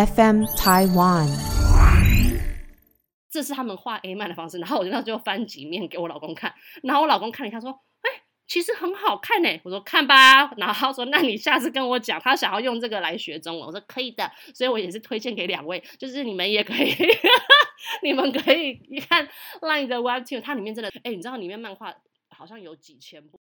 FM Taiwan。这是他们画 A 漫的方式，然后我就那就翻几面给我老公看，然后我老公看了一下说：“哎、其实很好看呢。”我说：“看吧。”然后他说：“那你下次跟我讲，他想要用这个来学中文。”我说：“可以的。”所以我也是推荐给两位，就是你们也可以，你们可以看 Line 的 Webtoon，它里面真的，哎、你知道里面漫画好像有几千部。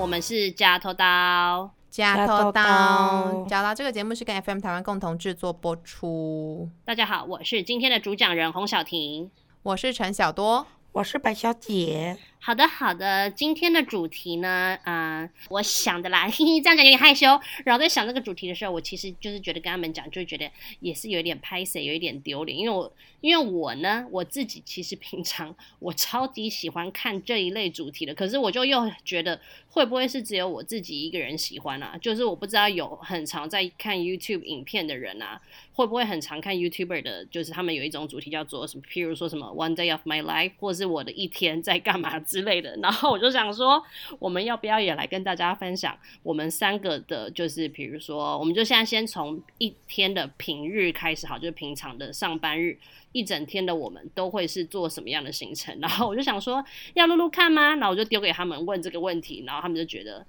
我们是加头刀。加头刀，加刀这个节目是跟 FM 台湾共同制作播出。大家好，我是今天的主讲人洪小婷。我是陈小多，我是白小姐，好的，好的，今天的主题呢，啊、我想的啦，嘿嘿，这样讲有点害羞。然后在想这个主题的时候，我其实就是觉得跟他们讲，就觉得也是有一点拍摄，有一点丢脸，因为我因为我呢，我自己其实平常我超级喜欢看这一类主题的，可是我就又觉得会不会是只有我自己一个人喜欢啊？就是我不知道有很常在看 YouTube 影片的人啊，会不会很常看 YouTuber 的，就是他们有一种主题叫做什么，譬如说什么 One Day of My Life，或是我的一天在干嘛之类的。然后我就想说，我们要不要也来跟大家分享我们三个的，就是比如说，我们就现在先从一天的平日开始好，就是平常的上班日。一整天的我们都会是做什么样的行程？然后我就想说，要录录看吗？然后我就丢给他们问这个问题，然后他们就觉得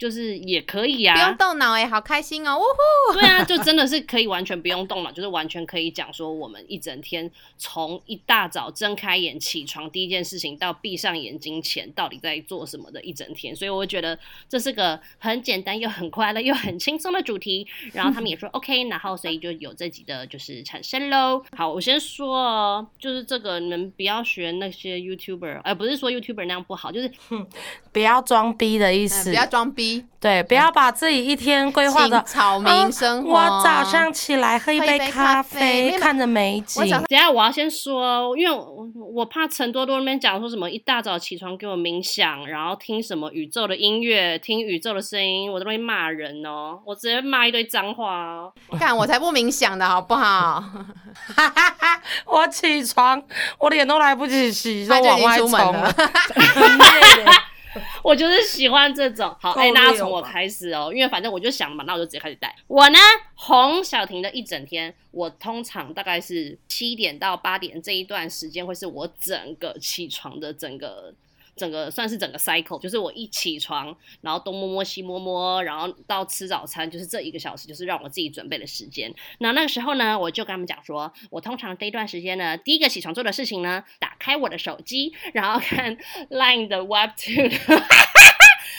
就是也可以啊，不用动脑哎，好开心哦！呜呼，对啊，就真的是可以完全不用动脑，就是完全可以讲说我们一整天从一大早睁开眼起床第一件事情到闭上眼睛前到底在做什么的一整天，所以我觉得这是个很简单又很快乐又很轻松的主题。然后他们也说 OK，然后所以就有这集的就是产生喽。好，我先说哦，就是这个你们不要学那些 YouTuber，呃，不是说 YouTuber 那样不好，就是不要装逼的意嗯思，不要装逼，对，不要把自己一天规划的草民生活我早上起来喝一杯杯咖咖啡看着美景等下我要先说哦，因为我我怕陈多多那边讲说什么一大早起床给我冥想，然后听什么宇宙的音乐，听宇宙的声音，我都会骂人哦，我直接骂一堆脏话哦。看我才不冥想的好不好？我起床，我脸都来不及洗，就他就已经往外冲了。我就是喜欢这种。好，够哎、那从我开始哦，因为反正我就想嘛，那我就直接开始戴。我呢，哄小婷的一整天，我通常大概是七点到八点这一段时间，会是我整个起床的整个。整个算是整个 cycle，就是我一起床，然后东摸摸西摸摸，然后到吃早餐，就是这一个小时，就是让我自己准备的时间。那那个时候呢，我就跟他们讲说，我通常这一段时间呢，第一个起床做的事情呢，打开我的手机，然后看 Line 的 Webtoon。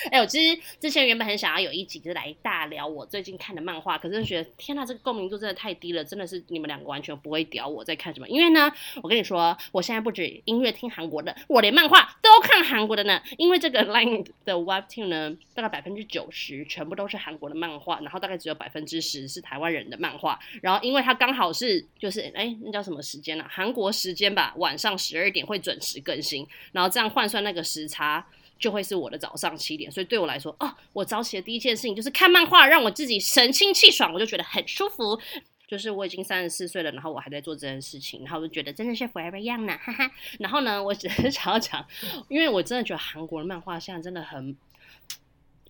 哎、我其实之前原本很想要有一集就是来大聊我最近看的漫画，可是觉得天呐，这个共鸣度真的太低了，真的是你们两个完全不会屌我在看什么。因为呢，我跟你说，我现在不止音乐听韩国的，我连漫画都看韩国的呢。因为这个 Line 的 Webtoon 呢，大概百分之九十全部都是韩国的漫画，然后大概只有百分之十是台湾人的漫画。然后因为它刚好是就是哎、那叫什么时间啊？韩国时间吧，晚上十二点会准时更新，然后这样换算那个时差。就会是我的早上七点，所以对我来说，哦，我早起的第一件事情就是看漫画，让我自己神清气爽，我就觉得很舒服。就是我已经三十四岁了，然后我还在做这件事情，然后我就觉得真的是 forever young 呢，哈哈。然后呢，我只是 想要讲，因为我真的觉得韩国的漫画现在真的很，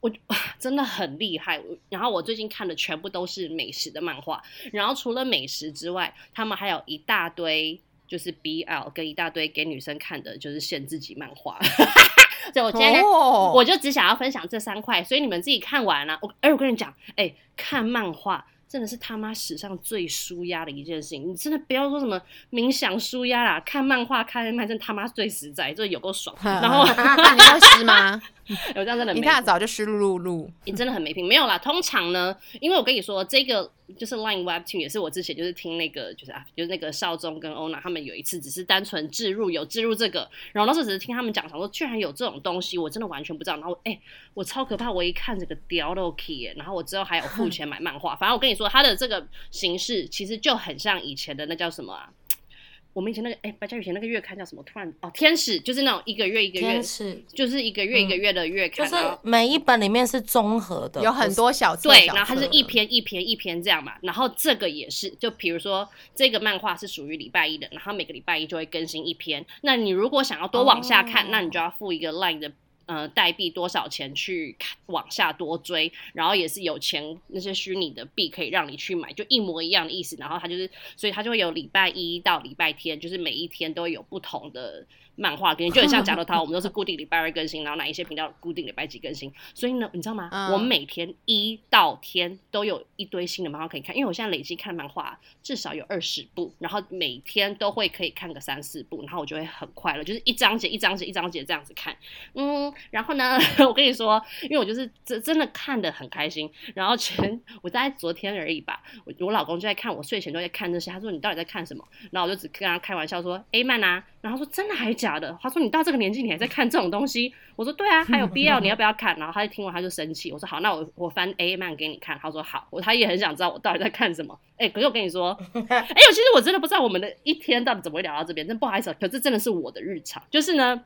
我真的很厉害。然后我最近看的全部都是美食的漫画，然后除了美食之外，他们还有一大堆就是 BL 跟一大堆给女生看的，就是限制级漫画。所以我今天我就只想要分享这三块，所以你们自己看完了、我哎，我跟你讲，哎、看漫画真的是他妈史上最舒压的一件事情。你真的不要说什么冥想舒压啦，看漫画看漫真的他妈最实在，这有够爽。然后你会湿吗？有这样真的没一大早就湿漉漉漉。你真的很没品。没有啦，通常呢，因为我跟你说，这个就是 Line Webtoon 也是我之前就是听那个就是啊，就是那个少宗跟欧娜他们有一次只是单纯置入有置入这个，然后那时候只是听他们讲，想说居然有这种东西，我真的完全不知道。然后哎、我超可怕，我一看这个 dior key，然后我之后还有付钱买漫画，反正我跟你说，它的这个形式其实就很像以前的那叫什么啊？我们以前那个哎，白嘉宇以前那个月刊叫什么？突然哦，天使就是那种一个月一个月天，使就是一个月一个月的月刊，就是每一本里面是综合的，有很多小册对，然后它是一篇一篇一篇这样嘛，然后这个也是，就比如说这个漫画是属于礼拜一的，然后每个礼拜一就会更新一篇。那你如果想要多往下看，哦那你就要付一个 Line 的呃代币多少钱去往下多追，然后也是有钱那些虚拟的币可以让你去买，就一模一样的意思。然后它就是，所以它就会有礼拜一到礼拜天，就是每一天都有不同的。漫画更新就很像假如它，我们都是固定礼拜二更新，然后哪一些频道固定礼拜几更新。所以呢，你知道吗？嗯我每天一到天都有一堆新的漫画可以看，因为我现在累积看漫画至少有二十部，然后每天都会可以看个三四部，然后我就会很快乐，就是一章节一章节一章节这样子看。嗯，然后呢，我跟你说，因为我就是真真的看的很开心。然后前我大概昨天而已吧，我我老公就在看，我睡前都在看这些。他说你到底在看什么？然后我就只跟他开玩笑说 A 漫啊，然后他说真的还假的？他说你到这个年纪你还在看这种东西？我说对啊，还有必要？你要不要看？然后他就听完他就生气，我说好，那我我翻 A 漫给你看。他说好，我他也很想知道我到底在看什么。哎、可是我跟你说，哎、我其实我真的不知道我们的一天到底怎么会聊到这边，真不好意思啊，可是真的是我的日常，就是呢。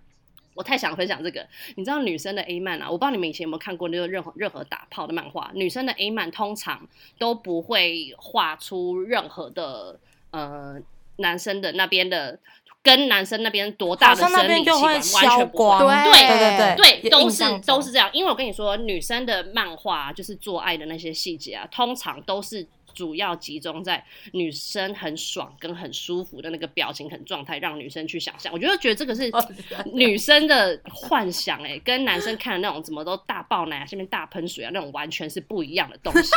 我太想分享这个，你知道女生的 A 漫啊？我不知道你们以前有没有看过那个任何任何打炮的漫画。女生的 A 漫通常都不会画出任何的呃男生的那边的跟男生那边多大的生理器官，完全不光，会。对对对对，都是都是这样。因为我跟你说，女生的漫画就是做爱的那些细节啊，通常都是主要集中在女生很爽跟很舒服的那个表情、很状态，让女生去想象。我觉得觉得这个是女生的幻想、欸，哎，跟男生看的那种怎么都大爆奶啊，下面大喷水啊，那种完全是不一样的东西。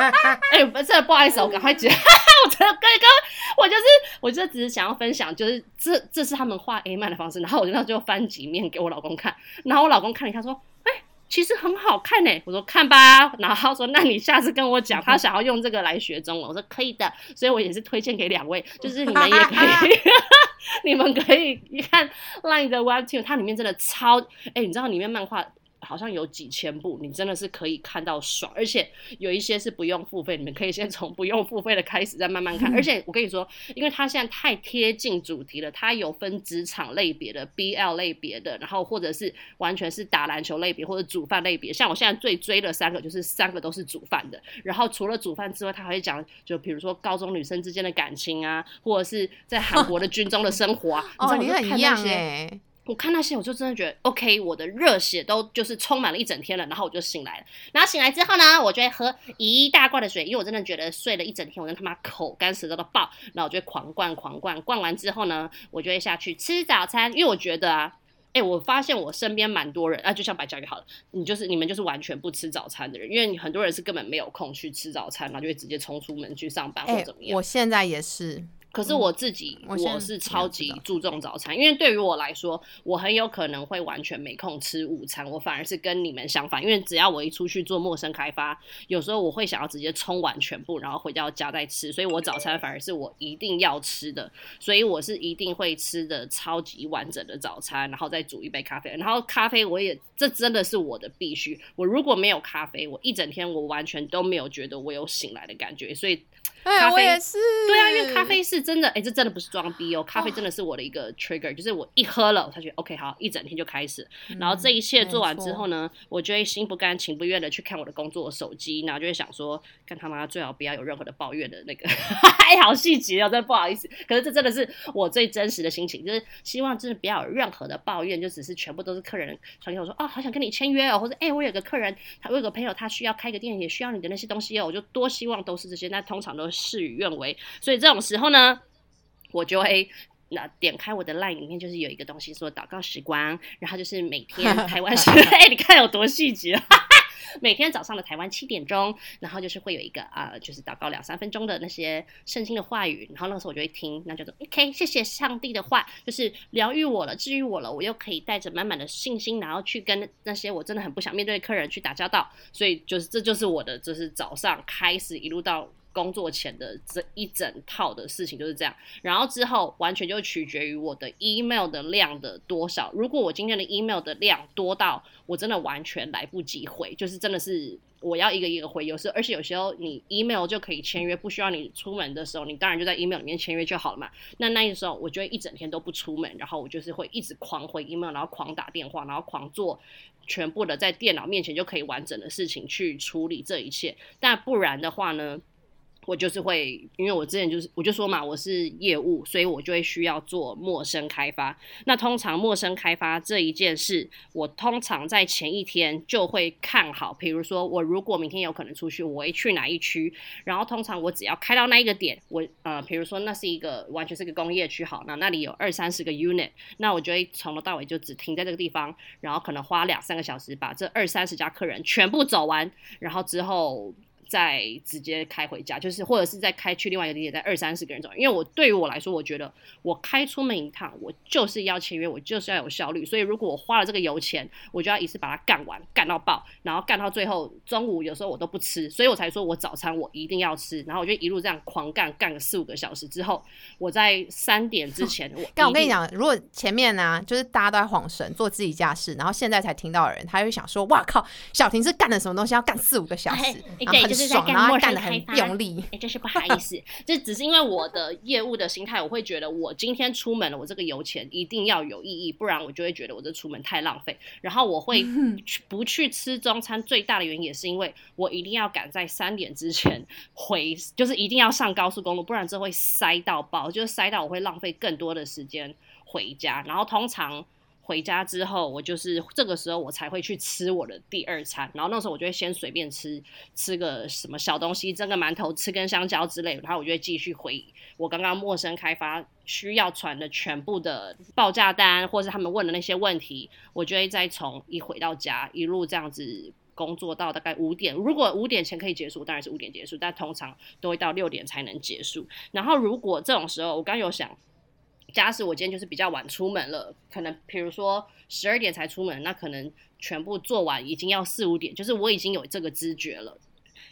哎、不真的不好意思，我赶快讲，我真的刚刚我就是我就只是想要分享，就是这这是他们画 A 漫的方式，然后我就那就翻几面给我老公看，然后我老公看了一下说，哎、其实很好看呢、我说看吧，然后他说那你下次跟我讲，他想要用这个来学中文，我说可以的，所以我也是推荐给两位，就是你们也可以，你们可以一看 Line 的 Webtoon，它里面真的超，哎、你知道里面漫画。好像有几千部，你真的是可以看到爽，而且有一些是不用付费，你们可以先从不用付费的开始，再慢慢看。而且我跟你说，因为它现在太贴近主题了，它有分职场类别的、BL 类别的，然后或者是完全是打篮球类别或者煮饭类别。像我现在最追的三个，就是三个都是煮饭的。然后除了煮饭之外，他还会讲，就比如说高中女生之间的感情啊，或者是在韩国的军中的生活啊。哦，你很一样些哎、我看那些，我就真的觉得 OK，我的热血都就是充满了一整天了，然后我就醒来了。然后醒来之后呢，我就会喝一大罐的水，因为我真的觉得睡了一整天，我真他妈口干舌燥到爆，然后我就会狂灌狂灌，灌完之后呢，我就会下去吃早餐，因为我觉得啊。哎、我发现我身边蛮多人啊，就像白嘉宇好了，你就是你们就是完全不吃早餐的人，因为你很多人是根本没有空去吃早餐，然后就会直接冲出门去上班或怎么样。我现在也是，可是我自己，我我是超级注重早餐，因为对于我来说，我很有可能会完全没空吃午餐，我反而是跟你们相反，因为只要我一出去做陌生开发，有时候我会想要直接冲完全部，然后回到家再吃，所以我早餐反而是我一定要吃的，所以我是一定会吃的超级完整的早餐，然后再煮一杯咖啡，然后咖啡我也这真的是我的必须，我如果没有咖啡，我一整天我完全都没有觉得我有醒来的感觉，所以。哎、咖啡我也是，对啊，因为咖啡是真的，哎、这真的不是装逼哦，咖啡真的是我的一个 trigger，、就是我一喝了，我才觉得 OK 好，一整天就开始。然后这一切做完之后呢，我就会心不甘情不愿的去看我的工作手机，然后就会想说，看他妈最好不要有任何的抱怨的那个，哎，好细节哦，真的不好意思。可是这真的是我最真实的心情，就是希望真的不要有任何的抱怨，就只是全部都是客人传给我说，哦，好想跟你签约哦，或者哎、我有个客人，他我有个朋友他需要开个店，也需要你的那些东西哦，我就多希望都是这些，那通常都事与愿违。所以这种时候呢，我就会。那点开我的 line 里面就是有一个东西说祷告时光，然后就是每天 台湾时，哎、你看有多细节，每天早上的台湾七点钟，然后就是会有一个啊、呃就是祷告两三分钟的那些圣经的话语，然后那个时候我就会听，那就说 OK，谢谢上帝的话，就是疗愈我了，治愈我了，我又可以带着满满的信心，然后去跟那些我真的很不想面对的客人去打交道，所以就是这就是我的，就是早上开始一路到工作前的这一整套的事情就是这样，然后之后完全就取决于我的 email 的量的多少。如果我今天的 email 的量多到我真的完全来不及回，就是真的是我要一个一个回，有时而且有时候你 email 就可以签约，不需要你出门的时候，你当然就在 email 里面签约就好了嘛。那那个时候我就会一整天都不出门，然后我就是会一直狂回 email，然后狂打电话，然后狂做全部的在电脑面前就可以完整的事情去处理这一切。但不然的话呢？我就是会，因为我之前就是我就说嘛，我是业务，所以我就会需要做陌生开发。那通常陌生开发这一件事，我通常在前一天就会看好。比如说，我如果明天有可能出去，我会去哪一区？然后通常我只要开到那一个点，我呃，比如说那是一个完全是个工业区，好，那那里有二三十个 unit，那我就会从头到尾就只停在这个地方，然后可能花两三个小时把这二三十家客人全部走完，然后之后。再直接开回家，就是或者是再开去另外一个地点，在二三十个人走。因为我对于我来说，我觉得我开出门一趟，我就是要签约，我就是要有效率。所以如果我花了这个油钱，我就要一次把它干完，干到爆，然后干到最后中午有时候我都不吃，所以我才说我早餐我一定要吃。然后我就一路这样狂干，干个四五个小时之后，我在三点之前，我但我跟你讲，如果前面呢，就是大家都在晃神做自己家事，然后现在才听到的人，他就想说：哇靠，小婷是干了什么东西，要干四五个小时，然后很爽，然后干的很用力。哎，真是不好意思，这只是因为我的业务的心态，我会觉得我今天出门了，我这个油钱一定要有意义，不然我就会觉得我这出门太浪费。然后我会 不去吃中餐，最大的原因也是因为我一定要赶在三点之前回，就是一定要上高速公路，不然这会塞到爆，就是塞到我会浪费更多的时间回家。然后通常。回家之后，我就是这个时候我才会去吃我的第二餐，然后那时候我就会先随便吃吃个什么小东西，蒸个馒头，吃根香蕉之类，然后我就会继续回我刚刚陌生开发需要传的全部的报价单，或是他们问的那些问题，我就会再从一回到家一路这样子工作到大概五点。如果五点前可以结束，当然是五点结束，但通常都会到六点才能结束。然后如果这种时候，我刚有想。假使我今天就是比较晚出门了，可能比如说十二点才出门，那可能全部做完已经要四五点，就是我已经有这个知觉了，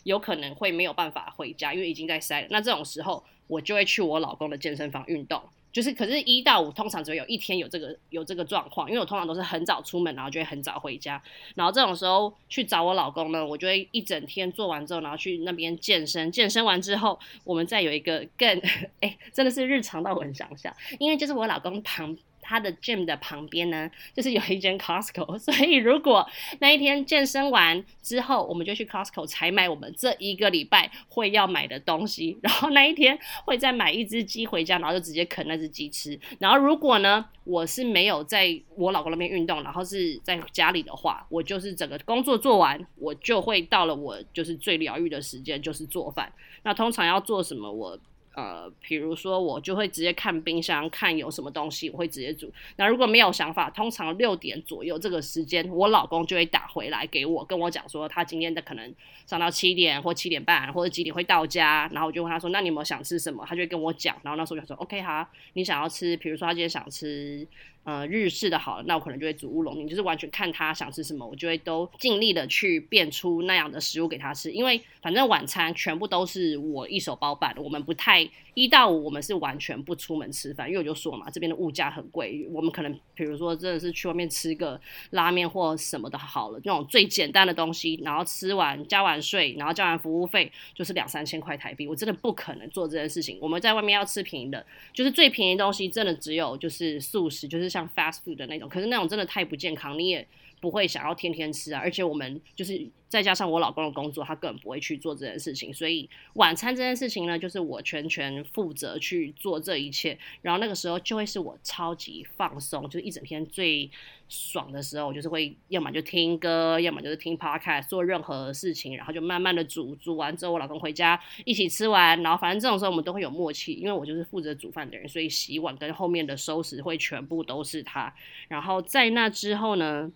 有可能会没有办法回家，因为已经在塞了。那这种时候，我就会去我老公的健身房运动。就是，可是，一到五通常只有一天有这个有这个状况，因为我通常都是很早出门，然后就会很早回家，然后这种时候去找我老公呢，我就会一整天做完之后，然后去那边健身，健身完之后，我们再有一个更，哎，真的是日常到我很想象，因为就是我老公旁。他的 gym 的旁边呢，就是有一间 Costco，所以如果那一天健身完之后，我们就去 Costco 采买我们这一个礼拜会要买的东西，然后那一天会再买一只鸡回家，然后就直接啃那只鸡吃。然后如果呢，我是没有在我老公那边运动，然后是在家里的话，我就是整个工作做完，我就会到了我就是最疗愈的时间，就是做饭。那通常要做什么，我。呃，比如说我就会直接看冰箱，看有什么东西，我会直接煮。那如果没有想法，通常六点左右这个时间，我老公就会打回来给我，跟我讲说他今天的可能上到七点或七点半或者几点会到家，然后我就问他说，那你有没有想吃什么？他就跟我讲，然后那时候就说，OK 好，你想要吃，比如说他今天想吃。呃，日式的好了，那我可能就会煮乌龙面，就是完全看他想吃什么，我就会都尽力的去变出那样的食物给他吃。因为反正晚餐全部都是我一手包办的，我们不太一到五我们是完全不出门吃饭，因为我就说嘛，这边的物价很贵，我们可能比如说真的是去外面吃个拉面或什么的好了，那种最简单的东西，然后吃完交完税，然后交完服务费就是两三千块台币，我真的不可能做这件事情。我们在外面要吃便宜的，就是最便宜的东西，真的只有就是素食，就是。像 fast food 的那种，可是那种真的太不健康，你也不会想要天天吃啊。而且我们就是再加上我老公的工作，他根本不会去做这件事情，所以晚餐这件事情呢，就是我全权负责去做这一切。然后那个时候就会是我超级放松，就一整天最。爽的时候，我就是会要么就听歌，要么就是听 podcast，做任何事情，然后就慢慢的煮，煮完之后我老公回家一起吃完，然后反正这种时候我们都会有默契，因为我就是负责煮饭的人，所以洗碗跟后面的收拾会全部都是他。然后在那之后呢，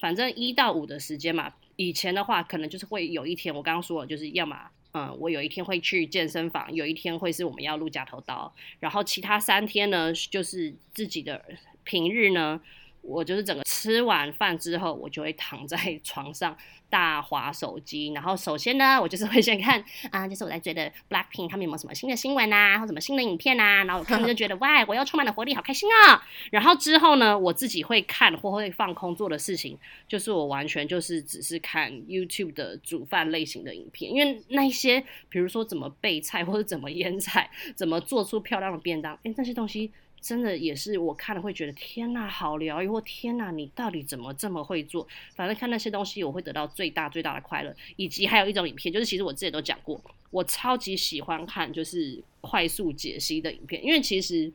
反正一到五的时间嘛，以前的话可能就是会有一天我刚刚说了，就是要么嗯，我有一天会去健身房，有一天会是我们要录假头刀，然后其他三天呢就是自己的平日呢。我就是整个吃完饭之后，我就会躺在 床上大滑手机。然后首先呢，我就是会先看啊，就是我在追的 Blackpink 他们有没有什么新的新闻啊，或什么新的影片啊。然后我看着就觉得 哇，我又充满了活力，好开心啊。然后之后呢，我自己会看或会放空做的事情，就是我完全就是只是看 YouTube 的煮饭类型的影片，因为那一些比如说怎么备菜或者怎么腌菜，怎么做出漂亮的便当，哎，那些东西。真的也是我看了会觉得天呐，好疗愈！或天呐，你到底怎么这么会做？反正看那些东西，我会得到最大最大的快乐。以及还有一种影片，就是其实我之前都讲过，我超级喜欢看就是快速解析的影片，因为其实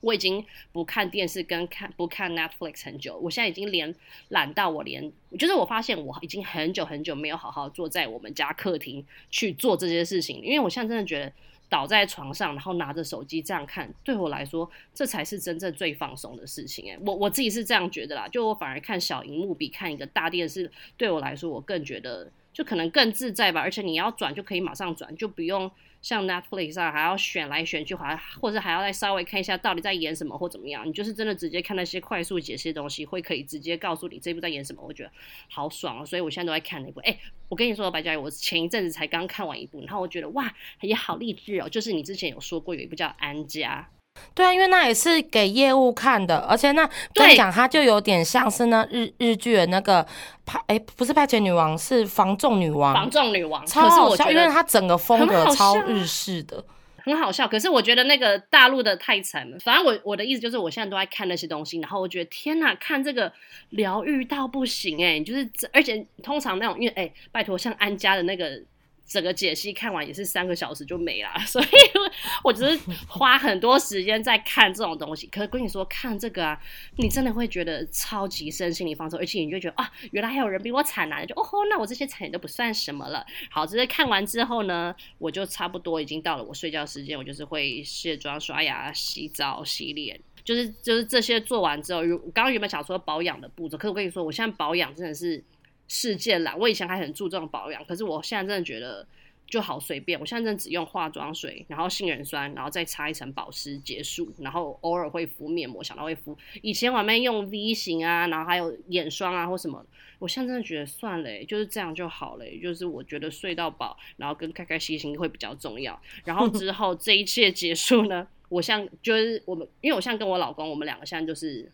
我已经不看电视跟看不看 Netflix 很久，我现在已经连懒到我连，就是我发现我已经很久很久没有好好坐在我们家客厅去做这些事情，因为我现在真的觉得。倒在床上，然后拿着手机这样看，对我来说，这才是真正最放松的事情。哎，我我自己是这样觉得啦。就我反而看小荧幕比看一个大电视，对我来说，我更觉得就可能更自在吧。而且你要转就可以马上转，就不用。像 Netflix 上还要选来选去，还或者还要再稍微看一下到底在演什么或怎么样。你就是真的直接看那些快速解析的东西，会可以直接告诉你这部在演什么。我觉得好爽啊！所以我现在都在看那部。哎，我跟你说，白嘉怡，我前一阵子才刚看完一部，然后我觉得哇，也好励志哦。就是你之前有说过有一部叫《安家》。对啊，因为那也是给业务看的，而且那跟你讲，它就有点像是那日日剧的那个派，哎，不是派遣女王，是防重女王。防重女王超好笑，因为它整个风格超日式的，很好笑。可是我觉得那个大陆的太惨了。反正我我的意思就是，我现在都在看那些东西，然后我觉得天哪，看这个疗愈到不行哎，就是而且通常那种，因为哎，拜托像安家的那个。整个解析看完也是三个小时就没了，所以我只是花很多时间在看这种东西。可是跟你说看这个啊，你真的会觉得超级身心灵放松，而且你就觉得啊，原来还有人比我惨啊，就哦吼，那我这些惨也都不算什么了。好，只是看完之后呢，我就差不多已经到了我睡觉时间，我就是会卸妆、刷牙、洗澡、洗脸，就是就是这些做完之后，如刚刚原本想说保养的步骤，可是我跟你说，我现在保养真的是。世界啦，我以前还很注重保养，可是我现在真的觉得就好随便。我现在真的只用化妆水，然后杏仁酸，然后再擦一层保湿结束，然后偶尔会敷面膜，想到会敷。以前我没用 V 型啊，然后还有眼霜啊或什么，我现在真的觉得算了，就是这样就好了。就是我觉得睡到饱，然后跟开开心心会比较重要。然后之后这一切结束呢，我像就是我们，因为我现在跟我老公，我们两个现在就是。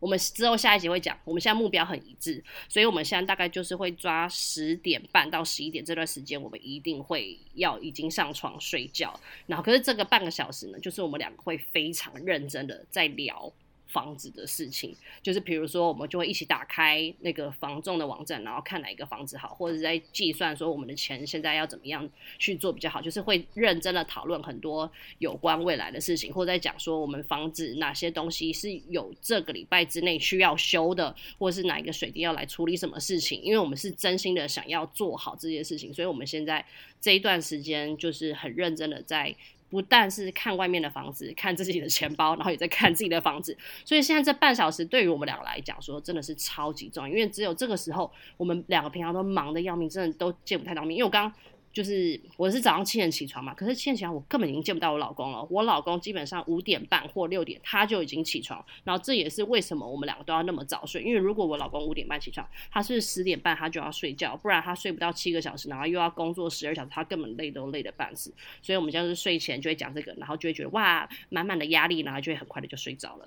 我们之后下一集会讲，我们现在目标很一致，所以我们现在大概就是会抓十点半到十一点这段时间，我们一定会要已经上床睡觉。然后，可是这个半个小时呢，就是我们两个会非常认真的在聊。房子的事情，就是比如说，我们就会一起打开那个房仲的网站，然后看哪一个房子好，或者在计算说我们的钱现在要怎么样去做比较好，就是会认真的讨论很多有关未来的事情，或者在讲说我们房子哪些东西是有这个礼拜之内需要修的，或者是哪一个水电要来处理什么事情，因为我们是真心的想要做好这件事情，所以我们现在这一段时间就是很认真的在。不但是看外面的房子，看自己的钱包，然后也在看自己的房子。所以现在这半小时对于我们两个来讲，说真的是超级重要，因为只有这个时候，我们两个平常都忙的要命，真的都见不太到面。因为我刚。就是我是早上七点起床嘛，可是七点起床我根本已经见不到我老公了。我老公基本上五点半或六点他就已经起床，然后这也是为什么我们两个都要那么早睡。因为如果我老公五点半起床，他是十点半他就要睡觉，不然他睡不到七个小时，然后又要工作十二小时，他根本累都累得半死。所以我们就是睡前就会讲这个，然后就会觉得哇，满满的压力，然后就会很快的就睡着了。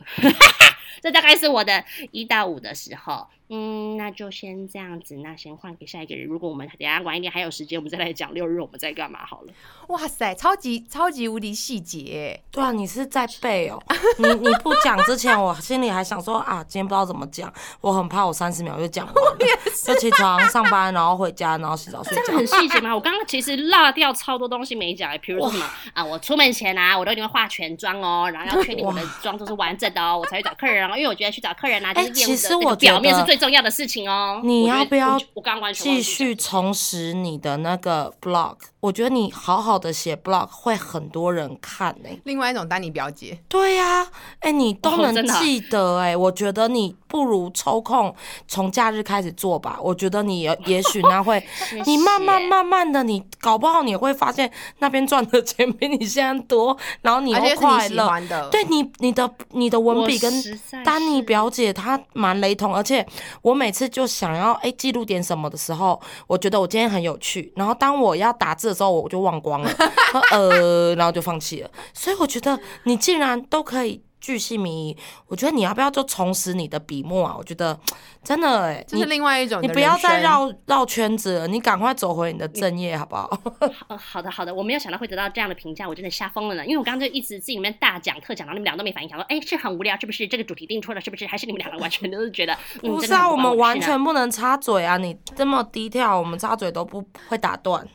这大概是我的一到五的时候。嗯，那就先这样子，那先换给下一个人。如果我们等下晚一点还有时间，我们再来讲六日我们在干嘛好了。哇塞，超级超级无敌细节！对啊，你是在背哦。你你不讲之前，我心里还想说啊，今天不知道怎么讲，我很怕我三十秒就讲完了。就起床上班，然后回家，然后洗澡睡觉。这很细节吗？我刚刚其实落掉超多东西没讲，譬如说什么啊，我出门前啊，我都一定会化全妆哦，然后要确定我的妆都是完整的哦，我才去找客人哦。因为我觉得去找客人啊，就是其实我表面是最。重要的事情哦，你要不要我刚完继续重拾你的那个 blog 我觉得你好好的写 blog 会很多人看呢。另外一种丹尼表姐，对呀，哎，你都能记得哎，我觉得你不如抽空从假日开始做吧。我觉得你也许那会，你慢慢慢慢的，你搞不好你会发现那边赚的钱比你现在多，然后你又快乐。对你，你的你的文笔跟丹尼表姐她蛮雷同，而且我每次就想要哎记录点什么的时候，我觉得我今天很有趣，然后当我要打字。的时候我就忘光了，呃，然后就放弃了。所以我觉得你竟然都可以巨细靡遗，我觉得你要不要就重拾你的笔墨啊？我觉得真的哎，这是另外一种，你不要再绕绕圈子了，你赶快走回你的正业好不好？好的好的，我没有想到会得到这样的评价，我真的吓疯了呢。因为我刚刚就一直自己里面大讲特讲，然后你们俩都没反应，想说哎是很无聊是不是？这个主题定错了是不是？还是你们两个完全都是觉得不是啊？我们完全不能插嘴啊！你这么低调，我们插嘴都不会打断。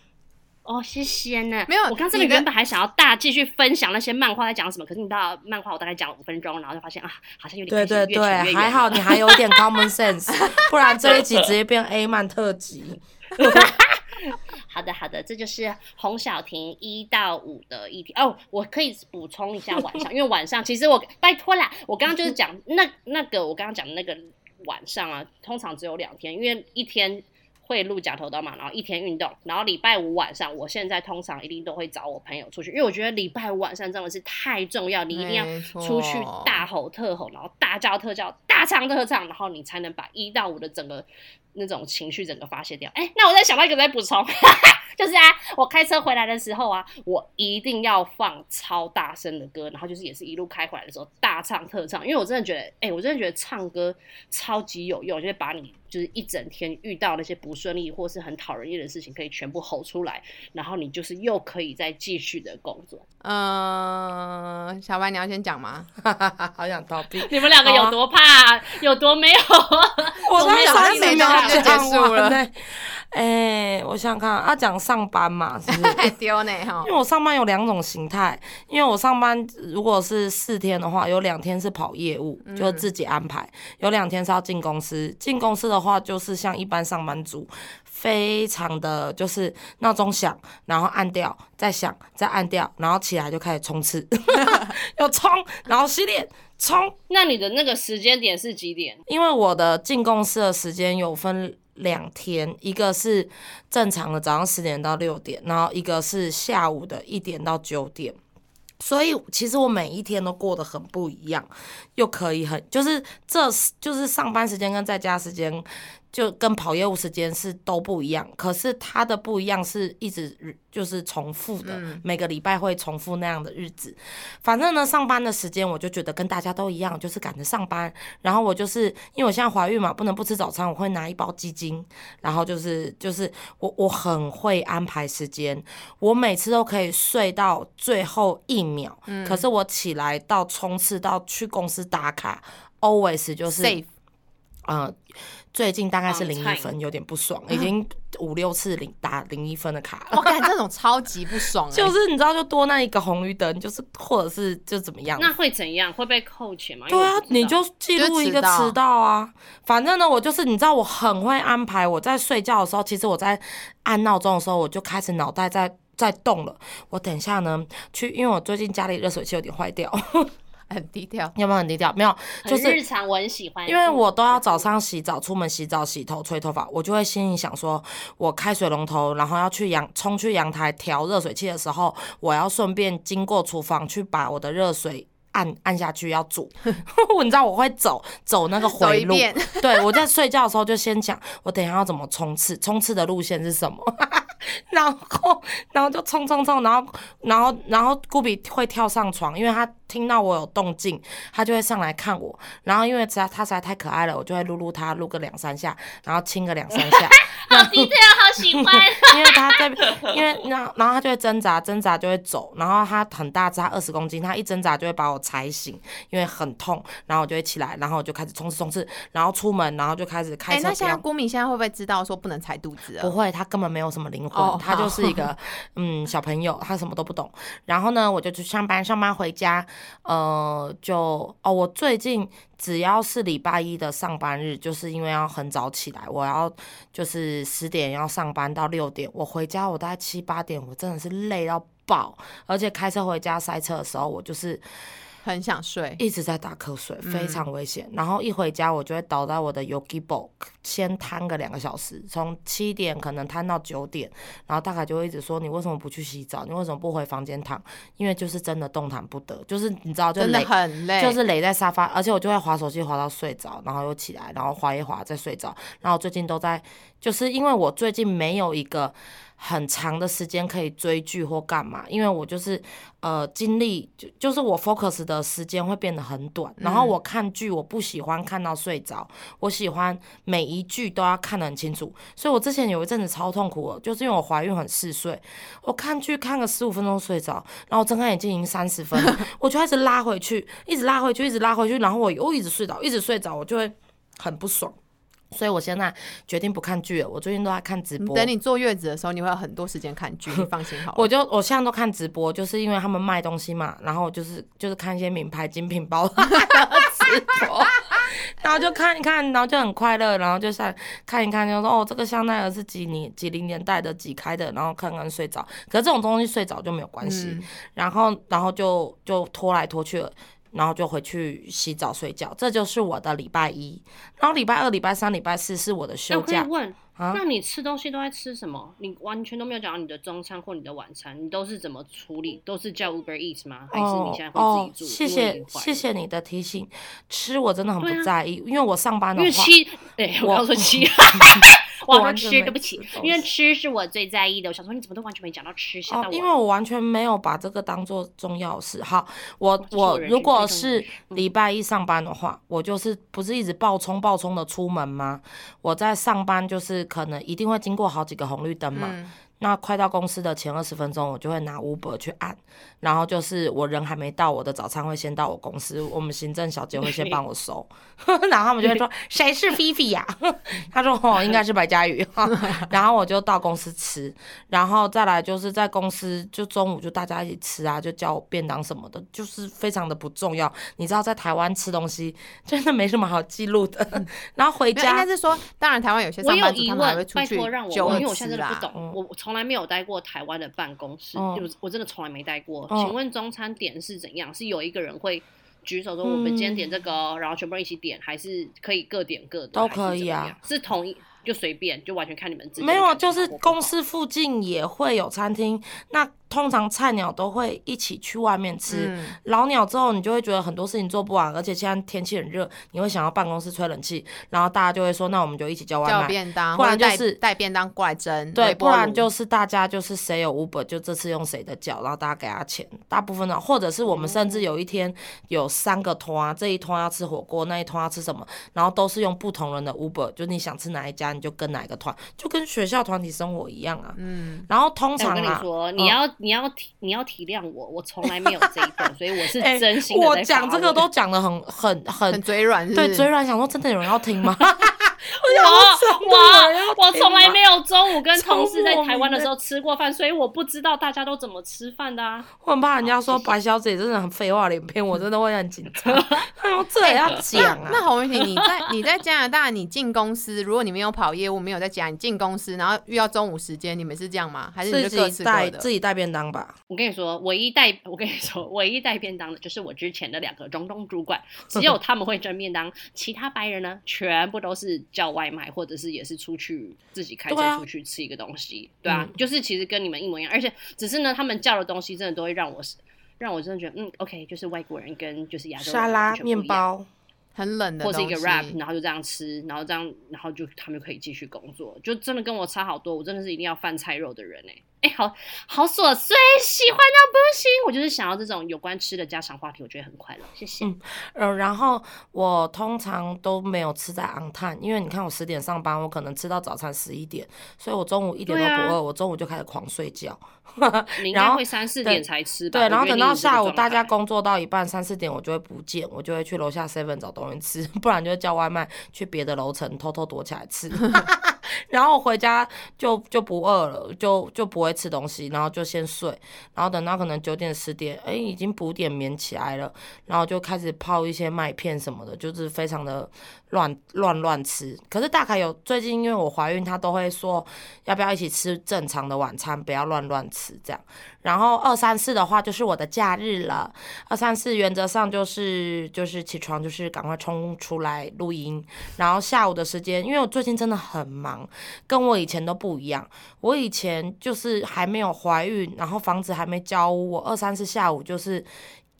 哦，谢谢呢。没有，我刚真的原本还想要大继续分享那些漫画在讲什么，可是你知道漫画我大概讲了五分钟，然后就发现啊，好像有点对对对，还好你还有点 common sense，不然这一集直接变 A 漫特辑。好的好的，这就是洪小婷一到五的议题哦。我可以补充一下晚上，因为晚上其实我拜托啦，我刚刚就是讲那那个我刚刚讲的那个晚上啊，通常只有两天，因为一天。会录假头刀嘛，然后一天运动，然后礼拜五晚上，我现在通常一定都会找我朋友出去，因为我觉得礼拜五晚上真的是太重要，你一定要出去大吼特吼，然后大叫特叫，大唱特唱，然后你才能把一到五的整个那种情绪整个发泄掉。哎，那我再想到一个再补充。就是啊，我开车回来的时候啊，我一定要放超大声的歌，然后就是也是一路开回来的时候大唱特唱，因为我真的觉得，哎，我真的觉得唱歌超级有用，就是把你就是一整天遇到那些不顺利或是很讨人厌的事情，可以全部吼出来，然后你就是又可以再继续的工作。嗯，小白你要先讲吗？好想逃避。你们两个有多怕，有多没有？我才三十秒就结束了。哎，我想想看，要讲上班嘛，是不是？丢呢哈。因为我上班有两种形态，因为我上班如果是四天的话，有两天是跑业务，就自己安排；有两天是要进公司。进公司的话，就是像一般上班族，非常的就是闹钟响，然后按掉，再响，再按掉，然后起来就开始冲刺，要冲，然后洗脸冲。那你的那个时间点是几点？因为我的进公司的时间有分。两天，一个是正常的早上十点到六点，然后一个是下午的一点到九点，所以其实我每一天都过得很不一样，又可以很就是这就是上班时间跟在家时间。就跟跑业务时间是都不一样，可是它的不一样是一直就是重复的，每个礼拜会重复那样的日子。反正呢，上班的时间我就觉得跟大家都一样，就是赶着上班。然后我就是因为我现在怀孕嘛，不能不吃早餐，我会拿一包鸡精。然后就是就是我我很会安排时间，我每次都可以睡到最后一秒。可是我起来到冲刺到去公司打卡，always 就是，嗯。最近大概是零一分，有点不爽，已经五六次零打零一分的卡。我感觉这种超级不爽，就是你知道，就多那一个红绿灯，就是或者是就怎么样？那会怎样？会被扣钱吗？对啊，你就记录一个迟到啊。反正呢，我就是你知道，我很会安排。我在睡觉的时候，其实我在按闹钟的时候，我就开始脑袋在在动了。我等一下呢去，因为我最近家里热水器有点坏掉。很低调，有没有很低调？没有，就是日常我很喜欢，因为我都要早上洗澡、出门洗澡、洗头、吹头发，我就会心里想说，我开水龙头，然后要去阳冲去阳台调热水器的时候，我要顺便经过厨房去把我的热水按按下去要煮。你知道我会走走那个回路，对我在睡觉的时候就先讲，我等一下要怎么冲刺，冲刺的路线是什么。然后，然后就冲冲冲，然后，然后，然后，顾比会跳上床，因为他听到我有动静，他就会上来看我。然后，因为实在他实在太可爱了，我就会撸撸他，撸个两三下，然后亲个两三下。好低调，好喜欢。因为他在，因为然后，然后他就会挣扎，挣扎就会走。然后他很大只，他二十公斤，他一挣扎就会把我踩醒，因为很痛。然后我就会起来，然后我就开始冲刺冲刺，然后出门，然后就开始开车。那现在郭敏现在会不会知道说不能踩肚子？不会，他根本没有什么灵魂。他就是一个嗯小朋友，他什么都不懂。然后呢，我就去上班，上班回家，呃，就哦，我最近只要是礼拜一的上班日，就是因为要很早起来，我要就是十点要上班到六点，我回家我大概七八点，我真的是累到爆，而且开车回家塞车的时候，我就是。很想睡，一直在打瞌睡，非常危险。然后一回家，我就会倒在我的 Yogi Book，先瘫个两个小时，从七点可能瘫到九点，然后大概就会一直说：“你为什么不去洗澡？你为什么不回房间躺？”因为就是真的动弹不得，就是你知道，就累，很累，就是累在沙发，而且我就会划手机划到睡着，然后又起来，然后划一划再睡着。然后最近都在，就是因为我最近没有一个。很长的时间可以追剧或干嘛，因为我就是呃精力就就是我 focus 的时间会变得很短，然后我看剧我不喜欢看到睡着，我喜欢每一句都要看得很清楚，所以我之前有一阵子超痛苦，就是因为我怀孕很嗜睡，我看剧看个十五分钟睡着，然后睁开眼睛已经三十分，我就开始拉回去，一直拉回去，一直拉回去，然后我又一直睡着，一直睡着，我就会很不爽。所以我现在决定不看剧了。我最近都在看直播。等你坐月子的时候，你会有很多时间看剧，你放心好。我就我现在都看直播，就是因为他们卖东西嘛，然后就是就是看一些名牌精品包直播，然后就看一看，然后就很快乐，然后就在看一看，就说哦，这个香奈儿是几年几零年代的几开的，然后看看睡着。可是这种东西睡着就没有关系，然后然后就就拖来拖去了。然后就回去洗澡睡觉，这就是我的礼拜一。然后礼拜二、礼拜三、礼拜四是我的休假。问，那你吃东西都在吃什么？你完全都没有讲到你的中餐或你的晚餐，你都是怎么处理？都是叫 Uber Eat 吗？还是你现在会自己煮？谢谢谢谢你的提醒。吃我真的很不在意，因为我上班的话，七，对我刚说七。我说吃，对不起，因为吃是我最在意的。我想说，你怎么都完全没讲到吃？哦，因为我完全没有把这个当做重要事。好，我我如果是礼拜一上班的话，我就是不是一直暴冲暴冲的出门吗？我在上班就是可能一定会经过好几个红绿灯嘛。那快到公司的前二十分钟，我就会拿 Uber 去按，然后就是我人还没到，我的早餐会先到我公司，我们行政小姐会先帮我收，然后他们就会说 谁是菲菲呀？他说哦，应该是白佳宇，然后我就到公司吃，然后再来就是在公司就中午就大家一起吃啊，就叫我便当什么的，就是非常的不重要。你知道在台湾吃东西真的没什么好记录的，然后回家应该是说，当然台湾有些上班族他们还会出去就因为我现在真的不懂我。从来没有待过台湾的办公室，就我真的从来没待过。请问中餐点是怎样？是有一个人会举手说我们今天点这个，然后全部人一起点，还是可以各点各的？都可以啊，是同一就随便，就完全看你们自己。没有啊，就是公司附近也会有餐厅，那。通常菜鸟都会一起去外面吃，老鸟之后你就会觉得很多事情做不完，而且现在天气很热，你会想要办公室吹冷气，然后大家就会说，那我们就一起叫外卖，便当，不然就是带便当过来蒸，对，不然就是大家就是谁有 Uber 就这次用谁的叫，然后大家给他钱，大部分的，或者是我们甚至有一天有三个团，这一团要吃火锅，那一团要吃什么，然后都是用不同人的 Uber，就你想吃哪一家你就跟哪一个团，就跟学校团体生活一样啊，嗯，然后通常啊，你要。你要体你要体谅我，我从来没有这一段，所以我是真心的。我讲这个都讲的很很很嘴软，对嘴软，想说真的有人要听吗？我我我从来没有中午跟同事在台湾的时候吃过饭，所以我不知道大家都怎么吃饭的啊。我很怕人家说白小姐真的很废话连篇，我真的会很紧张。哎呦，这也要讲啊？那洪文婷，你在你在加拿大，你进公司，如果你没有跑业务，没有在家，你进公司，然后遇到中午时间，你们是这样吗？还是你自己带自己带便当吧？我跟你说，唯一带我跟你说，唯一带便当的就是我之前的两个中东主管，只有他们会蒸便当，其他白人呢，全部都是叫外卖或者。是也是出去自己开车出去吃一个东西，对啊，就是其实跟你们一模一样，而且只是呢，他们叫的东西真的都会让我让我真的觉得，嗯，OK，就是外国人跟就是亚洲沙拉面包很冷的，或是一个 wrap，然后就这样吃，然后这样，然后就他们就可以继续工作，就真的跟我差好多，我真的是一定要饭菜肉的人哎。哎，好好琐碎，喜欢到不行。我就是想要这种有关吃的家常话题，我觉得很快乐。谢谢。嗯，呃，然后我通常都没有吃在昂碳，因为你看我十点上班，我可能吃到早餐十一点，所以我中午一点都不饿，我中午就开始狂睡觉。然后会三四点才吃，对，然后等到下午大家工作到一半，三四点我就会不见，我就会去楼下 seven 找东西吃，不然就叫外卖去别的楼层偷偷躲起来吃。然后回家就就不饿了，就就不会吃东西，然后就先睡，然后等到可能九点十点，哎，已经补点眠起来了，然后就开始泡一些麦片什么的，就是非常的乱乱乱吃。可是大概有最近因为我怀孕，他都会说要不要一起吃正常的晚餐，不要乱乱吃这样。然后二三四的话就是我的假日了，二三四原则上就是就是起床就是赶快冲出来录音，然后下午的时间，因为我最近真的很忙，跟我以前都不一样。我以前就是还没有怀孕，然后房子还没交，我二三四下午就是。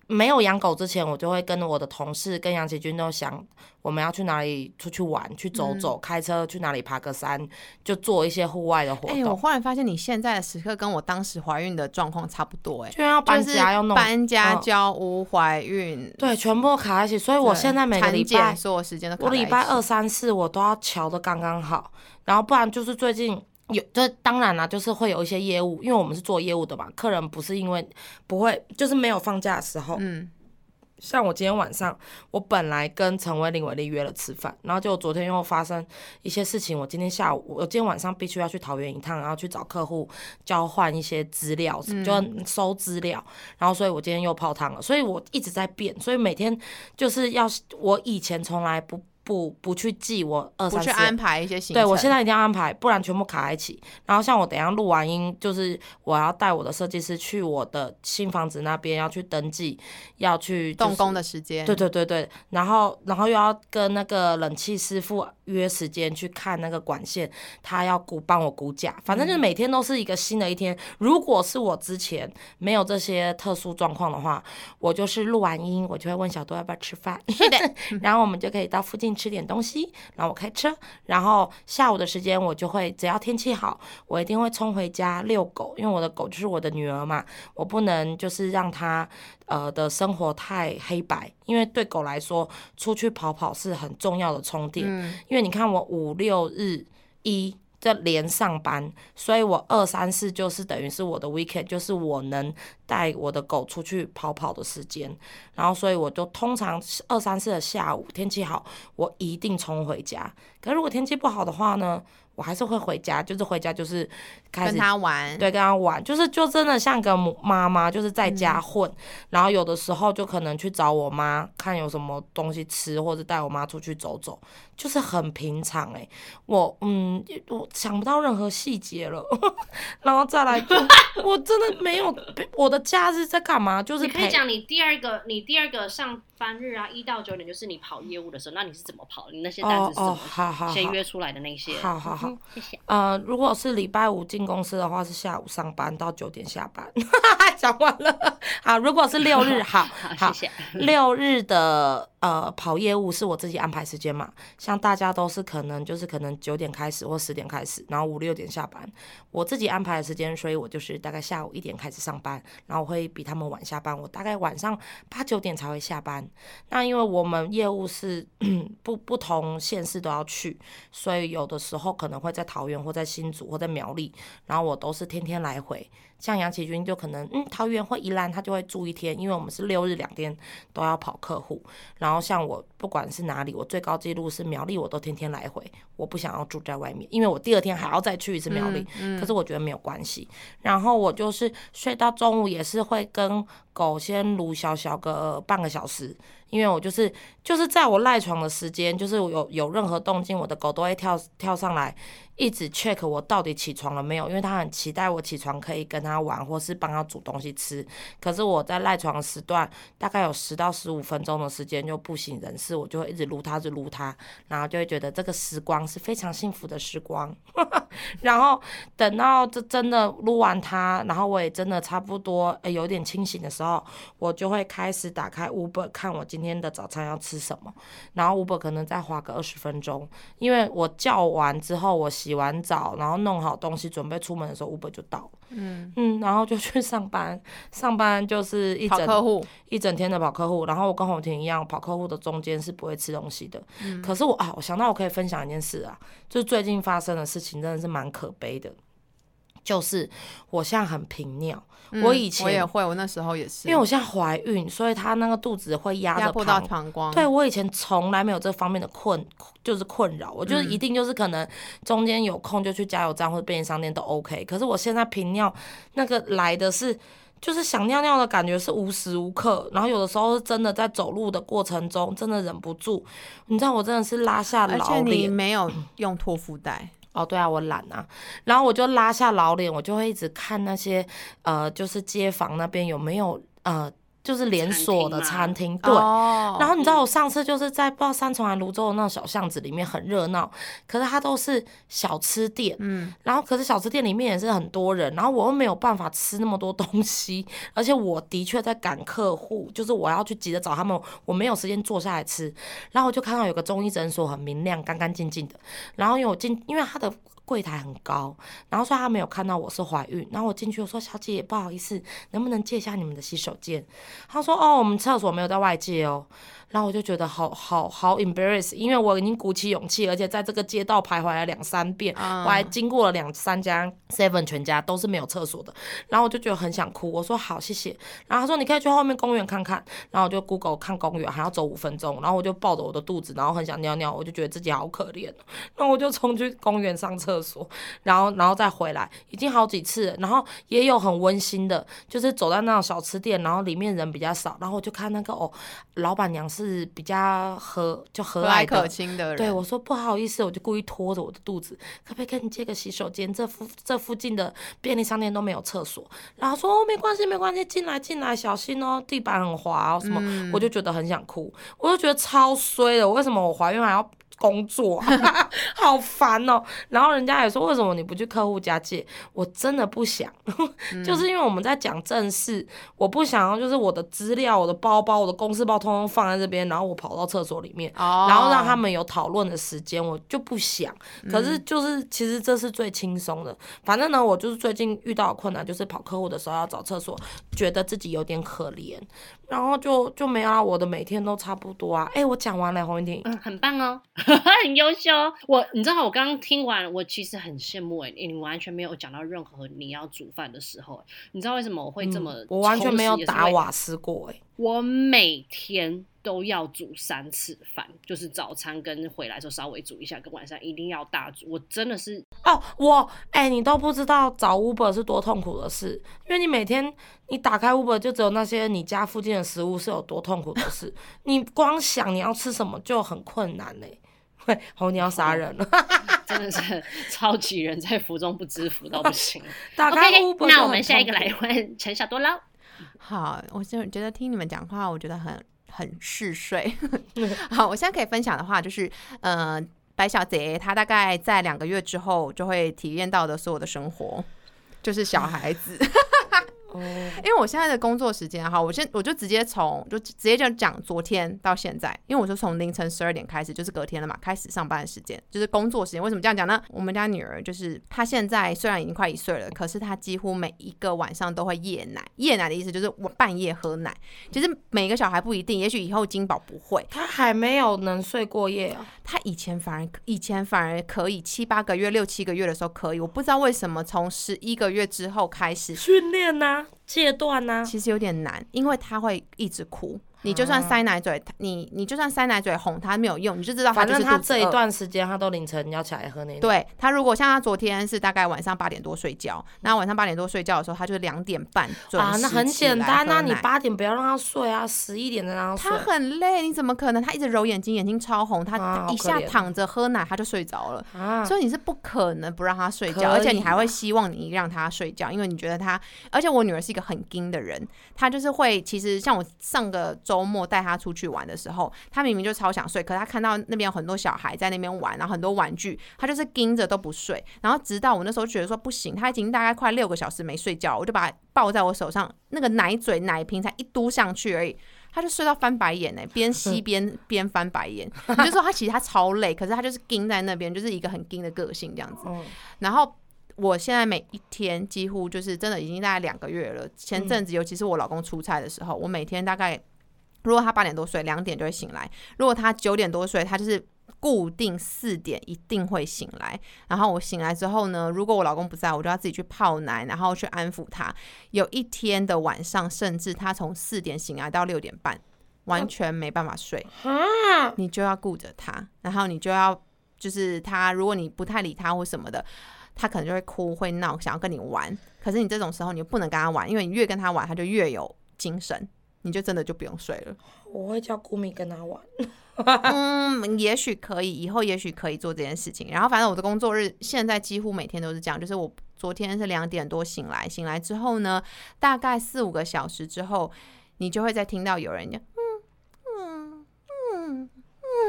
没有养狗之前，我就会跟我的同事、跟杨奇军都想，我们要去哪里出去玩、去走走、开车去哪里爬个山，就做一些户外的活动。哎，我忽然发现你现在的时刻跟我当时怀孕的状况差不多，哎，就要搬家要弄搬家、交屋、怀孕，对，全部都卡在一起。所以我现在每个礼拜所有时间都我礼拜二、三、四我都要调的刚刚好，然后不然就是最近。有，就当然啦，就是会有一些业务，因为我们是做业务的嘛，客人不是因为不会，就是没有放假的时候，嗯，像我今天晚上，我本来跟陈威、林伟丽约了吃饭，然后就昨天又发生一些事情，我今天下午，我今天晚上必须要去桃园一趟，然后去找客户交换一些资料，就收资料，然后所以我今天又泡汤了，所以我一直在变，所以每天就是要我以前从来不。不不去记我二三四，不去安排一些行程。对我现在一定要安排，不然全部卡在一起。然后像我等下录完音，就是我要带我的设计师去我的新房子那边要去登记，要去动工的时间。对对对对，然后然后又要跟那个冷气师傅约时间去看那个管线，他要估帮我估价。反正就是每天都是一个新的一天。如果是我之前没有这些特殊状况的话，我就是录完音，我就会问小多要不要吃饭。是的，然后我们就可以到附近。吃点东西，然后我开车，然后下午的时间我就会，只要天气好，我一定会冲回家遛狗，因为我的狗就是我的女儿嘛，我不能就是让它呃的生活太黑白，因为对狗来说，出去跑跑是很重要的充电，因为因为你看我五六日一。这连上班，所以我二三四就是等于是我的 weekend，就是我能带我的狗出去跑跑的时间。然后，所以我就通常二三四的下午天气好，我一定冲回家。可如果天气不好的话呢？我还是会回家，就是回家就是开始跟他玩，对，跟他玩，就是就真的像个妈妈，就是在家混，然后有的时候就可能去找我妈，看有什么东西吃，或者带我妈出去走走，就是很平常哎，我嗯，我想不到任何细节了，然后再来就 我真的没有我的假日在干嘛，就是可以讲你第二个，你第二个上。班日啊，一到九点就是你跑业务的时候，那你是怎么跑？你那些单子是怎么先约出来的那些？好好好，谢谢。呃，如果是礼拜五进公司的话，是下午上班到九点下班。讲完了。好，如果是六日，好 好谢谢。六日的呃跑业务是我自己安排时间嘛？像大家都是可能就是可能九点开始或十点开始，然后五六点下班。我自己安排的时间，所以我就是大概下午一点开始上班，然后会比他们晚下班。我大概晚上八九点才会下班。那因为我们业务是 不不同县市都要去，所以有的时候可能会在桃园或在新竹或在苗栗，然后我都是天天来回。像杨启军就可能，嗯，桃园或宜兰他就会住一天，因为我们是六日两天都要跑客户。然后像我不管是哪里，我最高纪录是苗栗，我都天天来回。我不想要住在外面，因为我第二天还要再去一次苗栗。可是我觉得没有关系。然后我就是睡到中午也是会跟狗先撸小小个半个小时。因为我就是就是在我赖床的时间，就是有有任何动静，我的狗都会跳跳上来，一直 check 我到底起床了没有，因为它很期待我起床可以跟它玩，或是帮它煮东西吃。可是我在赖床时段，大概有十到十五分钟的时间就不省人事，我就会一直撸它，就撸它，然后就会觉得这个时光是非常幸福的时光。然后等到这真的撸完它，然后我也真的差不多有点清醒的时候，我就会开始打开 Uber 看我今天的早餐要吃什么。然后 Uber 可能再花个二十分钟，因为我叫完之后，我洗完澡，然后弄好东西准备出门的时候，Uber 就到了。嗯嗯，然后就去上班，上班就是一整客户一整天的跑客户。然后我跟红婷一样，跑客户的中间是不会吃东西的。嗯，可是我啊，我想到我可以分享一件事啊，就是最近发生的事情真的是蛮可悲的。就是我现在很频尿，我以前我也会，我那时候也是，因为我现在怀孕，所以他那个肚子会压着迫到膀胱。对我以前从来没有这方面的困，就是困扰，我就是一定就是可能中间有空就去加油站或者便利商店都 OK。可是我现在频尿，那个来的是就是想尿尿的感觉是无时无刻，然后有的时候是真的在走路的过程中真的忍不住，你知道我真的是拉下老脸，而且你没有用托腹带。哦，对啊，我懒啊，然后我就拉下老脸，我就会一直看那些呃，就是街坊那边有没有呃。就是连锁的餐厅，对。然后你知道我上次就是在不知道三重还泸州的那种小巷子里面很热闹，可是它都是小吃店，嗯。然后可是小吃店里面也是很多人，然后我又没有办法吃那么多东西，而且我的确在赶客户，就是我要去急着找他们，我没有时间坐下来吃。然后我就看到有个中医诊所很明亮，干干净净的。然后因为我进，因为它的。柜台很高，然后说他没有看到我是怀孕，然后我进去我说小姐不好意思，能不能借一下你们的洗手间？他说哦，我们厕所没有在外借哦。然后我就觉得好好好 embarrass，因为我已经鼓起勇气，而且在这个街道徘徊了两三遍，我还经过了两三家 seven 全家都是没有厕所的，然后我就觉得很想哭。我说好谢谢，然后他说你可以去后面公园看看，然后我就 Google 看公园还要走五分钟，然后我就抱着我的肚子，然后很想尿尿，我就觉得自己好可怜，然后我就冲去公园上厕所，然后然后再回来，已经好几次，然后也有很温馨的，就是走在那种小吃店，然后里面人比较少，然后我就看那个哦，老板娘。是比较和就和蔼可亲的人，对我说不好意思，我就故意拖着我的肚子，可不可以跟你借个洗手间？这附这附近的便利商店都没有厕所。然后说哦，没关系没关系，进来进来，小心哦，地板很滑哦什么，我就觉得很想哭，我就觉得超衰的，我为什么我怀孕还要？工作。好烦哦，然后人家也说为什么你不去客户家借？我真的不想，就是因为我们在讲正事，我不想要就是我的资料、我的包包、我的公司包通通放在这边，然后我跑到厕所里面，然后让他们有讨论的时间，我就不想。可是就是其实这是最轻松的，反正呢，我就是最近遇到困难，就是跑客户的时候要找厕所，觉得自己有点可怜。然后就就没啊，我的每天都差不多啊。哎，我讲完了，黄云婷，嗯，很棒哦，很优秀。我你知道，我刚刚听完，我其实很羡慕哎，你完全没有讲到任何你要煮饭的时候。你知道为什么我会这么？我完全没有打瓦斯过哎。我每天都要煮三次饭，就是早餐跟回来时候稍微煮一下，跟晚上一定要大煮。我真的是哦，我哎，你都不知道找 Uber 是多痛苦的事，因为你每天你打开 Uber 就只有那些你家附近的食物是有多痛苦的事，你光想你要吃什么就很困难嘞。喂，红你要杀人了，真的是超级人在福中不知福到不行。打开 Uber，那我们下一个来问陈小多捞。好，我现在觉得听你们讲话，我觉得很很嗜睡。好，我现在可以分享的话，就是呃，白小姐她大概在两个月之后就会体验到的所有的生活，就是小孩子。因为我现在的工作时间哈，我先我就直接从就直接就讲昨天到现在，因为我是从凌晨十二点开始，就是隔天了嘛，开始上班的时间，就是工作时间。为什么这样讲呢？我们家女儿就是她现在虽然已经快一岁了，可是她几乎每一个晚上都会夜奶。夜奶的意思就是我半夜喝奶。其实每个小孩不一定，也许以后金宝不会，他还没有能睡过夜啊。他以前反而以前反而可以七八个月、六七个月的时候可以，我不知道为什么从十一个月之后开始训练呢。戒断呢，其实有点难，因为他会一直哭。你就算塞奶嘴，你你就算塞奶嘴哄他没有用，你就知道反正他这一段时间他都凌晨要起来喝奶。对他如果像他昨天是大概晚上八点多睡觉，那晚上八点多睡觉的时候，他就两点半准啊，那很简单，那你八点不要让他睡啊，十一点再让他睡。他很累，你怎么可能？他一直揉眼睛，眼睛超红，他一下躺着喝奶他就睡着了啊，所以你是不可能不让他睡觉，而且你还会希望你让他睡觉，因为你觉得他，而且我女儿是一个很精的人，她就是会，其实像我上个周末带他出。去玩的时候，他明明就超想睡，可是他看到那边有很多小孩在那边玩，然后很多玩具，他就是盯着都不睡。然后直到我那时候觉得说不行，他已经大概快六个小时没睡觉，我就把他抱在我手上，那个奶嘴奶瓶才一嘟上去而已，他就睡到翻白眼呢，边吸 边边翻白眼。你就说他其实他超累，可是他就是盯在那边，就是一个很盯的个性这样子。然后我现在每一天几乎就是真的已经大概两个月了。前阵子尤其是我老公出差的时候，我每天大概。如果他八点多睡，两点就会醒来；如果他九点多睡，他就是。固定四点一定会醒来。然后我醒来之后呢，如果我老公不在，我就要自己去泡奶，然后去安抚他。有一天的晚上，甚至他从四点醒来到六点半，完全没办法睡，你就要顾着他，然后你就要就是他，如果你不太理他或什么的。他可能就会哭会闹，想要跟你玩。可是你这种时候，你不能跟他玩，因为你越跟他玩，他就越有精神，你就真的就不用睡了。我会叫顾米跟他玩。嗯，也许可以，以后也许可以做这件事情。然后反正我的工作日现在几乎每天都是这样，就是我昨天是两点多醒来，醒来之后呢，大概四五个小时之后，你就会再听到有人讲嗯嗯嗯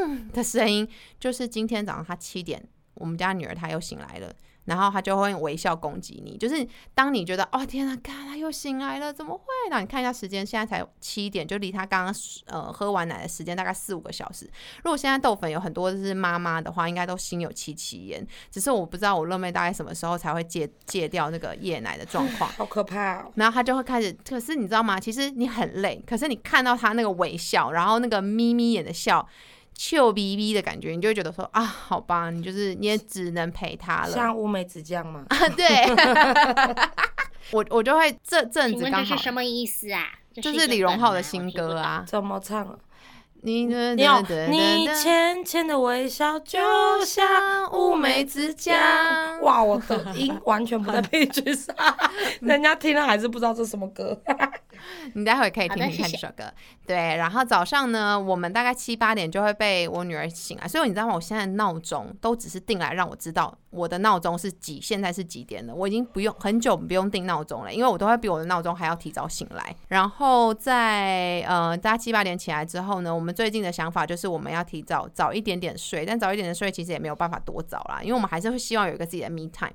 嗯的声音，就是今天早上他七点，我们家女儿她又醒来了。然后他就会微笑攻击你，就是当你觉得哦天呐，看他又醒来了，怎么会？那你看一下时间，现在才七点，就离他刚刚呃喝完奶的时间大概四五个小时。如果现在豆粉有很多是妈妈的话，应该都心有戚戚焉。只是我不知道我乐妹大概什么时候才会戒戒掉那个夜奶的状况，好可怕。然后他就会开始，可是你知道吗？其实你很累，可是你看到他那个微笑，然后那个眯眯眼的笑。臭逼逼的感觉，你就会觉得说啊，好吧，你就是你也只能陪他了。像乌梅子酱吗？啊，对。我我就会这阵子刚好。是什么意思啊？就是李荣浩的新歌啊。怎么唱？你你你浅浅的微笑就像乌梅子酱。哇，我的音完全不在 配曲上，人家听了还是不知道这是什么歌。你待会可以听听看这首歌。对，然后早上呢，我们大概七八点就会被我女儿醒来，所以你知道吗？我现在闹钟都只是定来让我知道我的闹钟是几，现在是几点了。我已经不用很久不用定闹钟了，因为我都会比我的闹钟还要提早醒来。然后在呃，大家七八点起来之后呢，我们最近的想法就是我们要提早早一点点睡，但早一点点睡其实也没有办法多早啦，因为我们还是会希望有一个自己的 me time。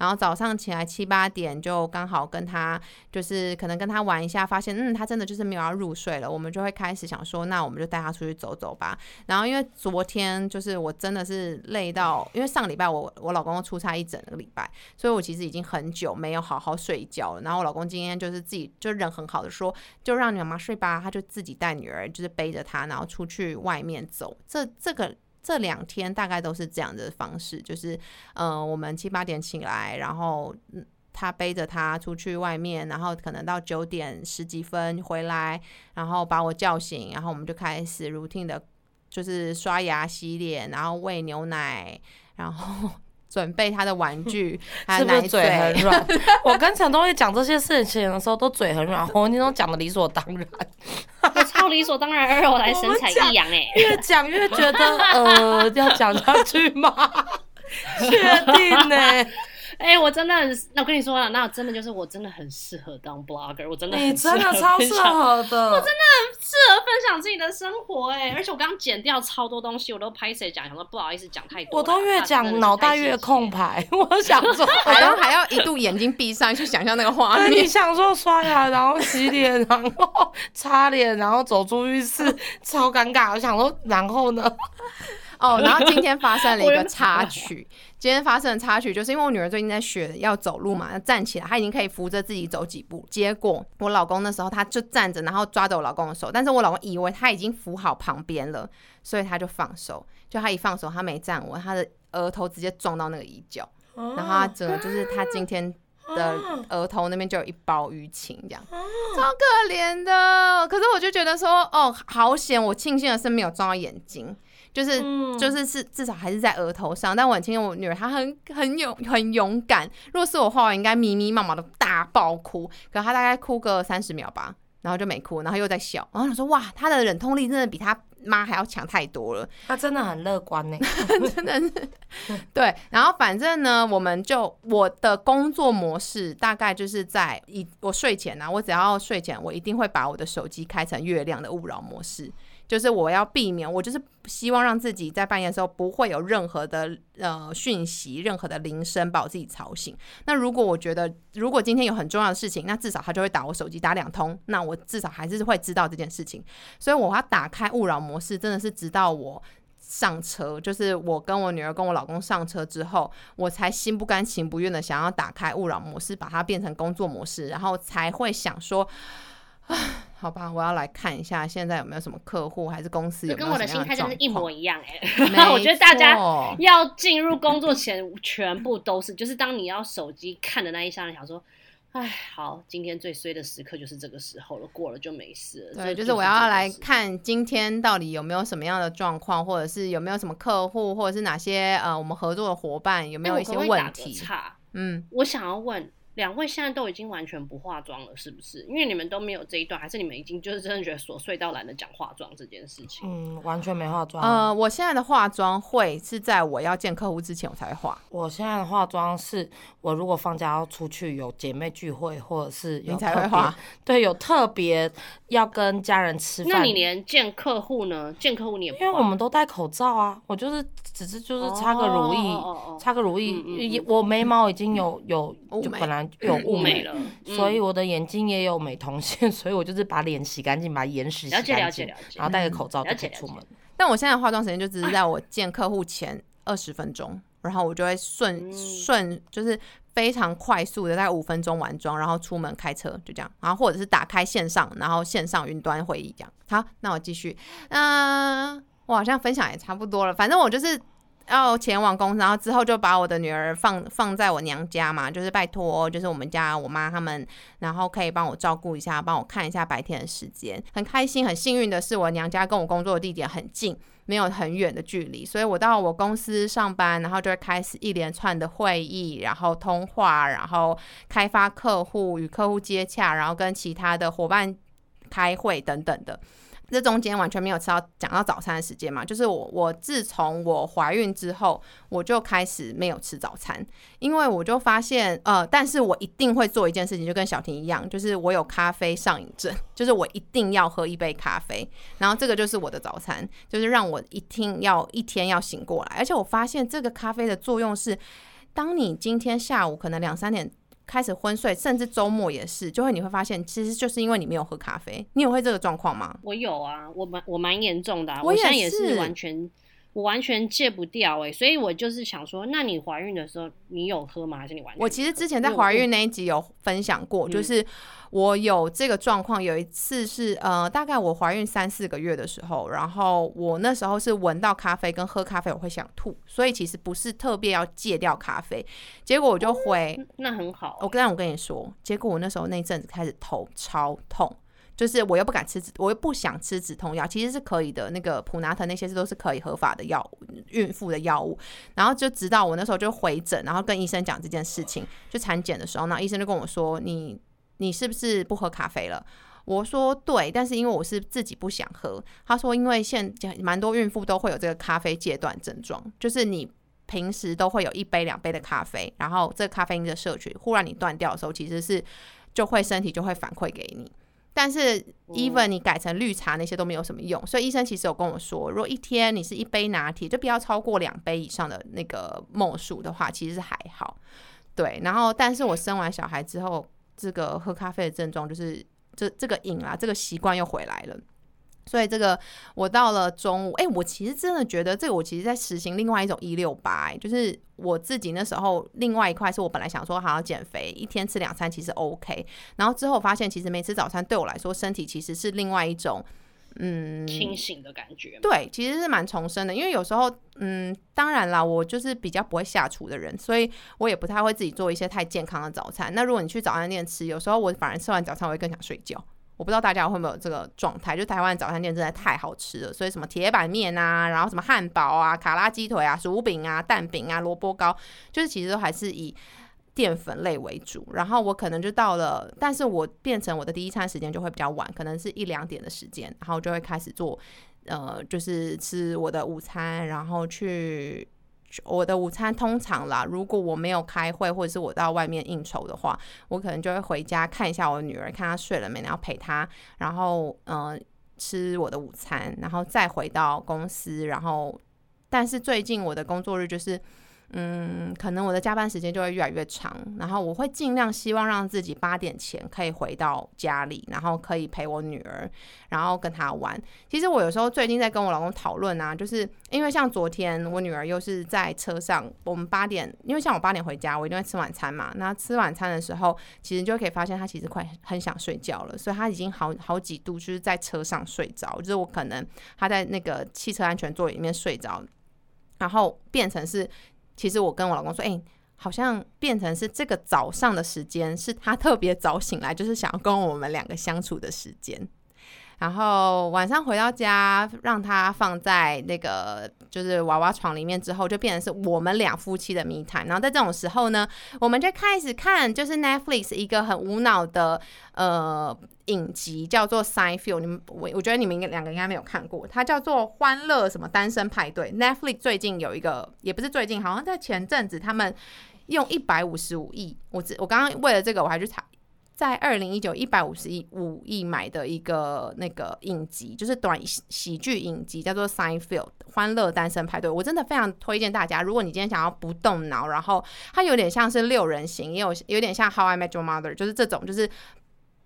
然后早上起来七八点就刚好跟他，就是可能跟他玩一下，发现嗯他真的就是没有要入睡了，我们就会开始想说，那我们就带他出去走走吧。然后因为昨天就是我真的是累到，因为上礼拜我我老公出差一整个礼拜，所以我其实已经很久没有好好睡觉了。然后我老公今天就是自己就人很好的说，就让你妈妈睡吧，他就自己带女儿就是背着她，然后出去外面走。这这个。这两天大概都是这样的方式，就是，嗯，我们七八点起来，然后他背着他出去外面，然后可能到九点十几分回来，然后把我叫醒，然后我们就开始 routine 的，就是刷牙、洗脸，然后喂牛奶，然后。准备他的玩具，是不是嘴很软？我跟陈东一讲这些事情的时候，都嘴很软，黄金都讲的理所当然，超理所当然，而我来神采奕扬哎，越讲越觉得呃，要讲下去吗？确定呢？哎，我真的很，那我跟你说了，那真的就是我真的很适合当 blogger，我真的你真的超适合的，我真的很适合分享自己的生活哎，而且我刚刚剪掉超多东西，我都拍谁讲，想说不好意思讲太多，我都越讲脑袋越空白，我想说 还要还要一度眼睛闭上去想象那个画面，你想说刷牙，然后洗脸，然后擦脸，然后走出浴室，超尴尬，我想说然后呢？哦，然后今天发生了一个插曲。今天发生的插曲，就是因为我女儿最近在学要走路嘛，要站起来，她已经可以扶着自己走几步。结果我老公那时候他就站着，然后抓着我老公的手，但是我老公以为他已经扶好旁边了，所以他就放手。就他一放手，他没站稳，他的额头直接撞到那个椅角，然后他整个就是他今天的额头那边就有一包淤青，这样超可怜的。可是我就觉得说，哦，好险！我庆幸的是没有撞到眼睛。就是就是是至少还是在额头上，但我很庆幸我女儿她很很勇很勇敢。如果是我话，我应该迷迷茫茫的大爆哭，可她大概哭个三十秒吧，然后就没哭，然后又在笑。然后想说哇，她的忍痛力真的比她妈还要强太多了。她真的很乐观呢，真的是。对，然后反正呢，我们就我的工作模式大概就是在一我睡前呢，我只要睡前，我一定会把我的手机开成月亮的勿扰模式。就是我要避免，我就是希望让自己在半夜的时候不会有任何的呃讯息、任何的铃声把我自己吵醒。那如果我觉得，如果今天有很重要的事情，那至少他就会打我手机打两通，那我至少还是会知道这件事情。所以我要打开勿扰模式，真的是直到我上车，就是我跟我女儿跟我老公上车之后，我才心不甘情不愿的想要打开勿扰模式，把它变成工作模式，然后才会想说。好吧，我要来看一下现在有没有什么客户，还是公司有跟我的心态真是一模一样哎。我觉得大家要进入工作前，全部都是，就是当你要手机看的那一刹那，想说。哎，好，今天最衰的时刻就是这个时候了，过了就没事了。对，就是我要来看今天到底有没有什么样的状况，或者是有没有什么客户，或者是哪些呃我们合作的伙伴有没有一些问题？嗯，我想要问。两位现在都已经完全不化妆了，是不是？因为你们都没有这一段，还是你们已经就是真的觉得琐碎到懒得讲化妆这件事情？嗯，完全没化妆。呃，我现在的化妆会是在我要见客户之前我才会化。我现在的化妆是我如果放假要出去有姐妹聚会，或者是有才会化。对，有特别要跟家人吃饭。那你连见客户呢？见客户你也因为我们都戴口罩啊，我就是只是就是擦个乳液，擦个乳液，我眉毛已经有有就本来有雾美了，所以我的眼睛也有美瞳线，所以我就是把脸洗干净，把眼屎洗干净，了解了解，然后戴个口罩就可以出门。但我现在化妆时间就只是在我见客户前二十分钟，然后我就会顺顺就是非常快速的在五分钟完妆，然后出门开车就这样，然后或者是打开线上，然后线上云端会议这样。好，那我继续，嗯，我好像分享也差不多了，反正我就是。要前往公司，然后之后就把我的女儿放放在我娘家嘛，就是拜托，就是我们家我妈他们，然后可以帮我照顾一下，帮我看一下白天的时间。很开心，很幸运的是，我娘家跟我工作的地点很近，没有很远的距离，所以我到我公司上班，然后就会开始一连串的会议，然后通话，然后开发客户，与客户接洽，然后跟其他的伙伴开会等等的。这中间完全没有吃到讲到早餐的时间嘛？就是我我自从我怀孕之后，我就开始没有吃早餐，因为我就发现呃，但是我一定会做一件事情，就跟小婷一样，就是我有咖啡上瘾症，就是我一定要喝一杯咖啡，然后这个就是我的早餐，就是让我一定要一天要醒过来，而且我发现这个咖啡的作用是，当你今天下午可能两三点。开始昏睡，甚至周末也是，就会你会发现，其实就是因为你没有喝咖啡。你有会这个状况吗？我有啊，我蛮我蛮严重的，我现在也是完全。我完全戒不掉哎，所以我就是想说，那你怀孕的时候你有喝吗？还是你完全？我其实之前在怀孕那一集有分享过，就是我有这个状况。有一次是呃，大概我怀孕三四个月的时候，然后我那时候是闻到咖啡跟喝咖啡我会想吐，所以其实不是特别要戒掉咖啡。结果我就回，那很好。我刚刚我跟你说，结果我那时候那阵子开始头超痛。就是我又不敢吃止，我又不想吃止痛药，其实是可以的。那个普拿疼那些是都是可以合法的药物，孕妇的药物。然后就直到我那时候就回诊，然后跟医生讲这件事情，就产检的时候，那医生就跟我说：“你你是不是不喝咖啡了？”我说：“对，但是因为我是自己不想喝。”他说：“因为现蛮多孕妇都会有这个咖啡戒断症状，就是你平时都会有一杯两杯的咖啡，然后这个咖啡因的摄取忽然你断掉的时候，其实是就会身体就会反馈给你。”但是，even 你改成绿茶那些都没有什么用，所以医生其实有跟我说，如果一天你是一杯拿铁，就不要超过两杯以上的那个墨数的话，其实是还好。对，然后，但是我生完小孩之后，这个喝咖啡的症状就是这这个瘾啊，这个习惯又回来了。所以这个我到了中午，哎，我其实真的觉得这个我其实在实行另外一种一六八，就是我自己那时候另外一块是我本来想说好好减肥，一天吃两餐其实 OK，然后之后发现其实没吃早餐对我来说身体其实是另外一种嗯清醒的感觉，对，其实是蛮重生的，因为有时候嗯，当然啦，我就是比较不会下厨的人，所以我也不太会自己做一些太健康的早餐。那如果你去早餐店吃，有时候我反而吃完早餐我会更想睡觉。我不知道大家会不会有这个状态，就台湾早餐店真的太好吃了，所以什么铁板面啊，然后什么汉堡啊、卡拉鸡腿啊、薯饼啊、蛋饼啊、萝卜糕，就是其实都还是以淀粉类为主。然后我可能就到了，但是我变成我的第一餐时间就会比较晚，可能是一两点的时间，然后就会开始做，呃，就是吃我的午餐，然后去。我的午餐通常啦，如果我没有开会或者是我到外面应酬的话，我可能就会回家看一下我女儿，看她睡了没，然后陪她，然后嗯吃我的午餐，然后再回到公司。然后，但是最近我的工作日就是，嗯，可能我的加班时间就会越来越长，然后我会尽量希望让自己八点前可以回到家里，然后可以陪我女儿，然后跟她玩。其实我有时候最近在跟我老公讨论啊，就是因为像昨天我女儿又是在车上，我们八点，因为像我八点回家，我一定会吃晚餐嘛。那吃晚餐的时候，其实就可以发现她其实快很想睡觉了，所以她已经好好几度就是在车上睡着，就是我可能她在那个汽车安全座椅里面睡着，然后变成是。其实我跟我老公说，哎，好像变成是这个早上的时间是他特别早醒来，就是想要跟我们两个相处的时间。然后晚上回到家，让他放在那个就是娃娃床里面之后，就变成是我们两夫妻的密谈。然后在这种时候呢，我们就开始看就是 Netflix 一个很无脑的呃影集，叫做《Seinfeld》。你们我我觉得你们两个应该没有看过，它叫做《欢乐什么单身派对》。Netflix 最近有一个，也不是最近，好像在前阵子，他们用一百五十五亿，我我刚刚为了这个我还去查。在二零一九一百五十亿五亿买的一个那个影集，就是短喜剧影集，叫做《Sign Field》欢乐单身派对。我真的非常推荐大家，如果你今天想要不动脑，然后它有点像是六人行，也有有点像《How I Met Your Mother》，就是这种，就是。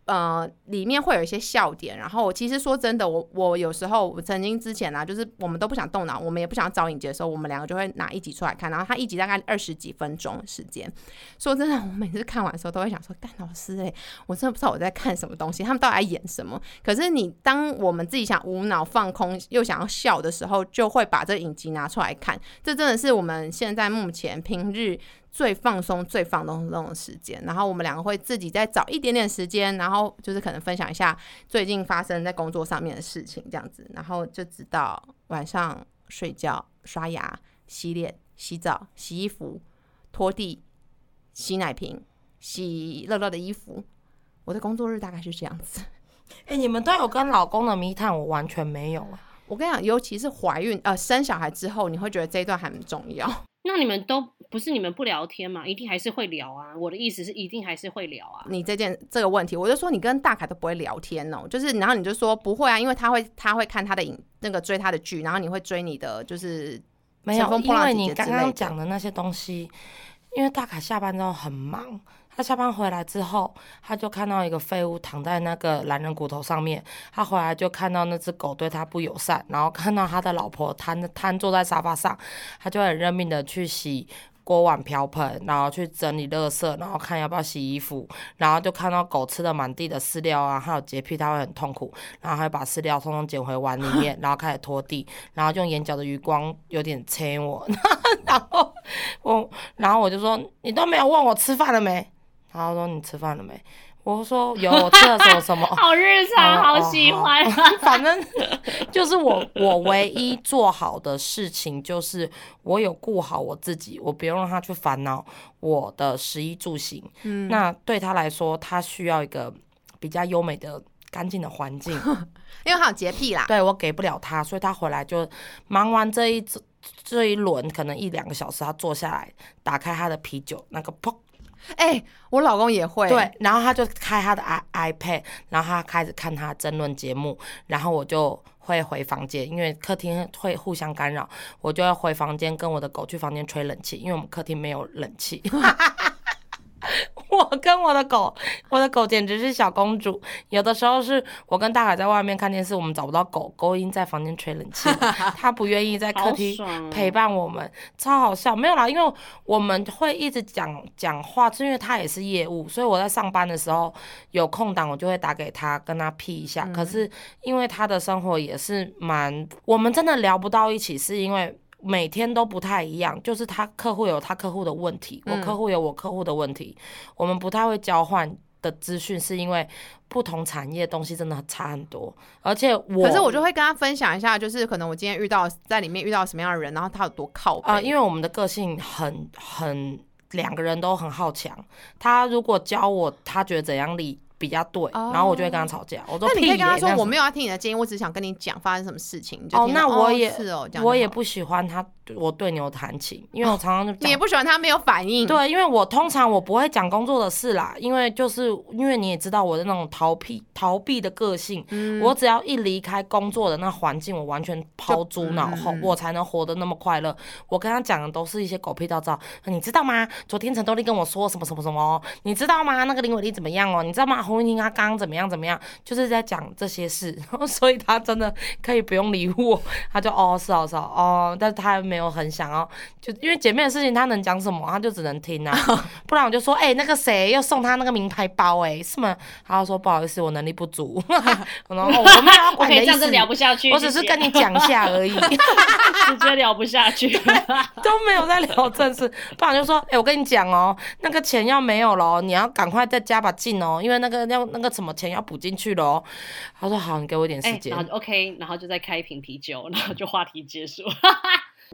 呃，里面会有一些笑点，然后其实说真的，我我有时候我曾经之前呢，就是我们都不想动脑，我们也不想找影集的时候，我们两个就会拿一集出来看，然后他一集大概二十几分钟时间。说真的，我每次看完的时候都会想说，干老师哎，我真的不知道我在看什么东西，他们到底在演什么？可是你当我们自己想无脑放空又想要笑的时候，就会把这影集拿出来看。这真的是我们现在目前平日。最放松、最放松那种时间，然后我们两个会自己再找一点点时间，然后就是可能分享一下最近发生在工作上面的事情，这样子，然后就直到晚上睡觉、刷牙、洗脸、洗澡、洗衣服、拖地、洗奶瓶、洗乐乐的衣服。我的工作日大概是这样子。哎，你们都有跟老公的密探，我完全没有啊。我跟你讲，尤其是怀孕呃生小孩之后，你会觉得这一段很重要。那你们都不是你们不聊天嘛？一定还是会聊啊！我的意思是，一定还是会聊啊。你这件这个问题，我就说你跟大凯都不会聊天哦，就是然后你就说不会啊，因为他会他会看他的影那个追他的剧，然后你会追你的就是没有，因为你刚刚讲的那些东西，因为大凯下班之后很忙。他下班回来之后，他就看到一个废物躺在那个懒人骨头上面。他回来就看到那只狗对他不友善，然后看到他的老婆瘫瘫坐在沙发上，他就很认命的去洗锅碗瓢盆，然后去整理垃圾，然后看要不要洗衣服。然后就看到狗吃的满地的饲料啊，还有洁癖，他会很痛苦，然后还把饲料通通捡回碗里面，然后开始拖地，然后用眼角的余光有点催 我，然后我然后我就说你都没有问我吃饭了没？然后说你吃饭了没？我说有，我吃了什么什么。好日常，好喜欢。反正就是我，我唯一做好的事情就是我有顾好我自己，我不用让他去烦恼我的食衣住行。嗯，那对他来说，他需要一个比较优美的、干净的环境，因为他有洁癖啦。对我给不了他，所以他回来就忙完这一这一轮，可能一两个小时，他坐下来打开他的啤酒，那个砰。哎，我老公也会对，然后他就开他的 i iPad，然后他开始看他争论节目，然后我就会回房间，因为客厅会互相干扰，我就要回房间跟我的狗去房间吹冷气，因为我们客厅没有冷气。我跟我的狗，我的狗简直是小公主。有的时候是我跟大海在外面看电视，我们找不到狗狗，已经在房间吹冷气。它不愿意在客厅陪伴我们，超好笑。没有啦，因为我们会一直讲讲话，是因为它也是业务，所以我在上班的时候有空档，我就会打给他，跟他 P 一下。可是因为他的生活也是蛮，我们真的聊不到一起，是因为。每天都不太一样，就是他客户有他客户的问题，我客户有我客户的问题，我们不太会交换的资讯，是因为不同产业东西真的差很多。而且我，可是我就会跟他分享一下，就是可能我今天遇到在里面遇到什么样的人，然后他有多靠啊，因为我们的个性很很两个人都很好强，他如果教我他觉得怎样理。比较对，然后我就会跟他吵架。我说，那你可以跟他说，我没有要听你的建议，我只想跟你讲发生什么事情。哦，那我也是哦，我也不喜欢他。我对牛弹琴，因为我常常就你也不喜欢他没有反应。对，因为我通常我不会讲工作的事啦，因为就是因为你也知道我的那种逃避逃避的个性，我只要一离开工作的那环境，我完全抛诸脑后，我才能活得那么快乐。我跟他讲的都是一些狗屁道照，你知道吗？昨天陈多丽跟我说什么什么什么，你知道吗？那个林伟丽怎么样哦？你知道吗？洪云婷她刚刚怎么样怎么样？就是在讲这些事，所以他真的可以不用理我，他就哦是哦是哦哦，但是他没有很想要。就因为姐妹的事情，他能讲什么，他就只能听啊，不然我就说，哎，那个谁又送他那个名牌包，哎，是吗？他就说不好意思，我能力不足，然后我没有要管的意思，聊不下去，我只是跟你讲一下而已，直接聊不下去，都没有在聊正事，不然就说，哎，我跟你讲哦，那个钱要没有了，你要赶快再加把劲哦，因为那个要那个什么钱要补进去了哦。他说好，你给我一点时间，OK，然后就再开一瓶啤酒，然后就话题结束。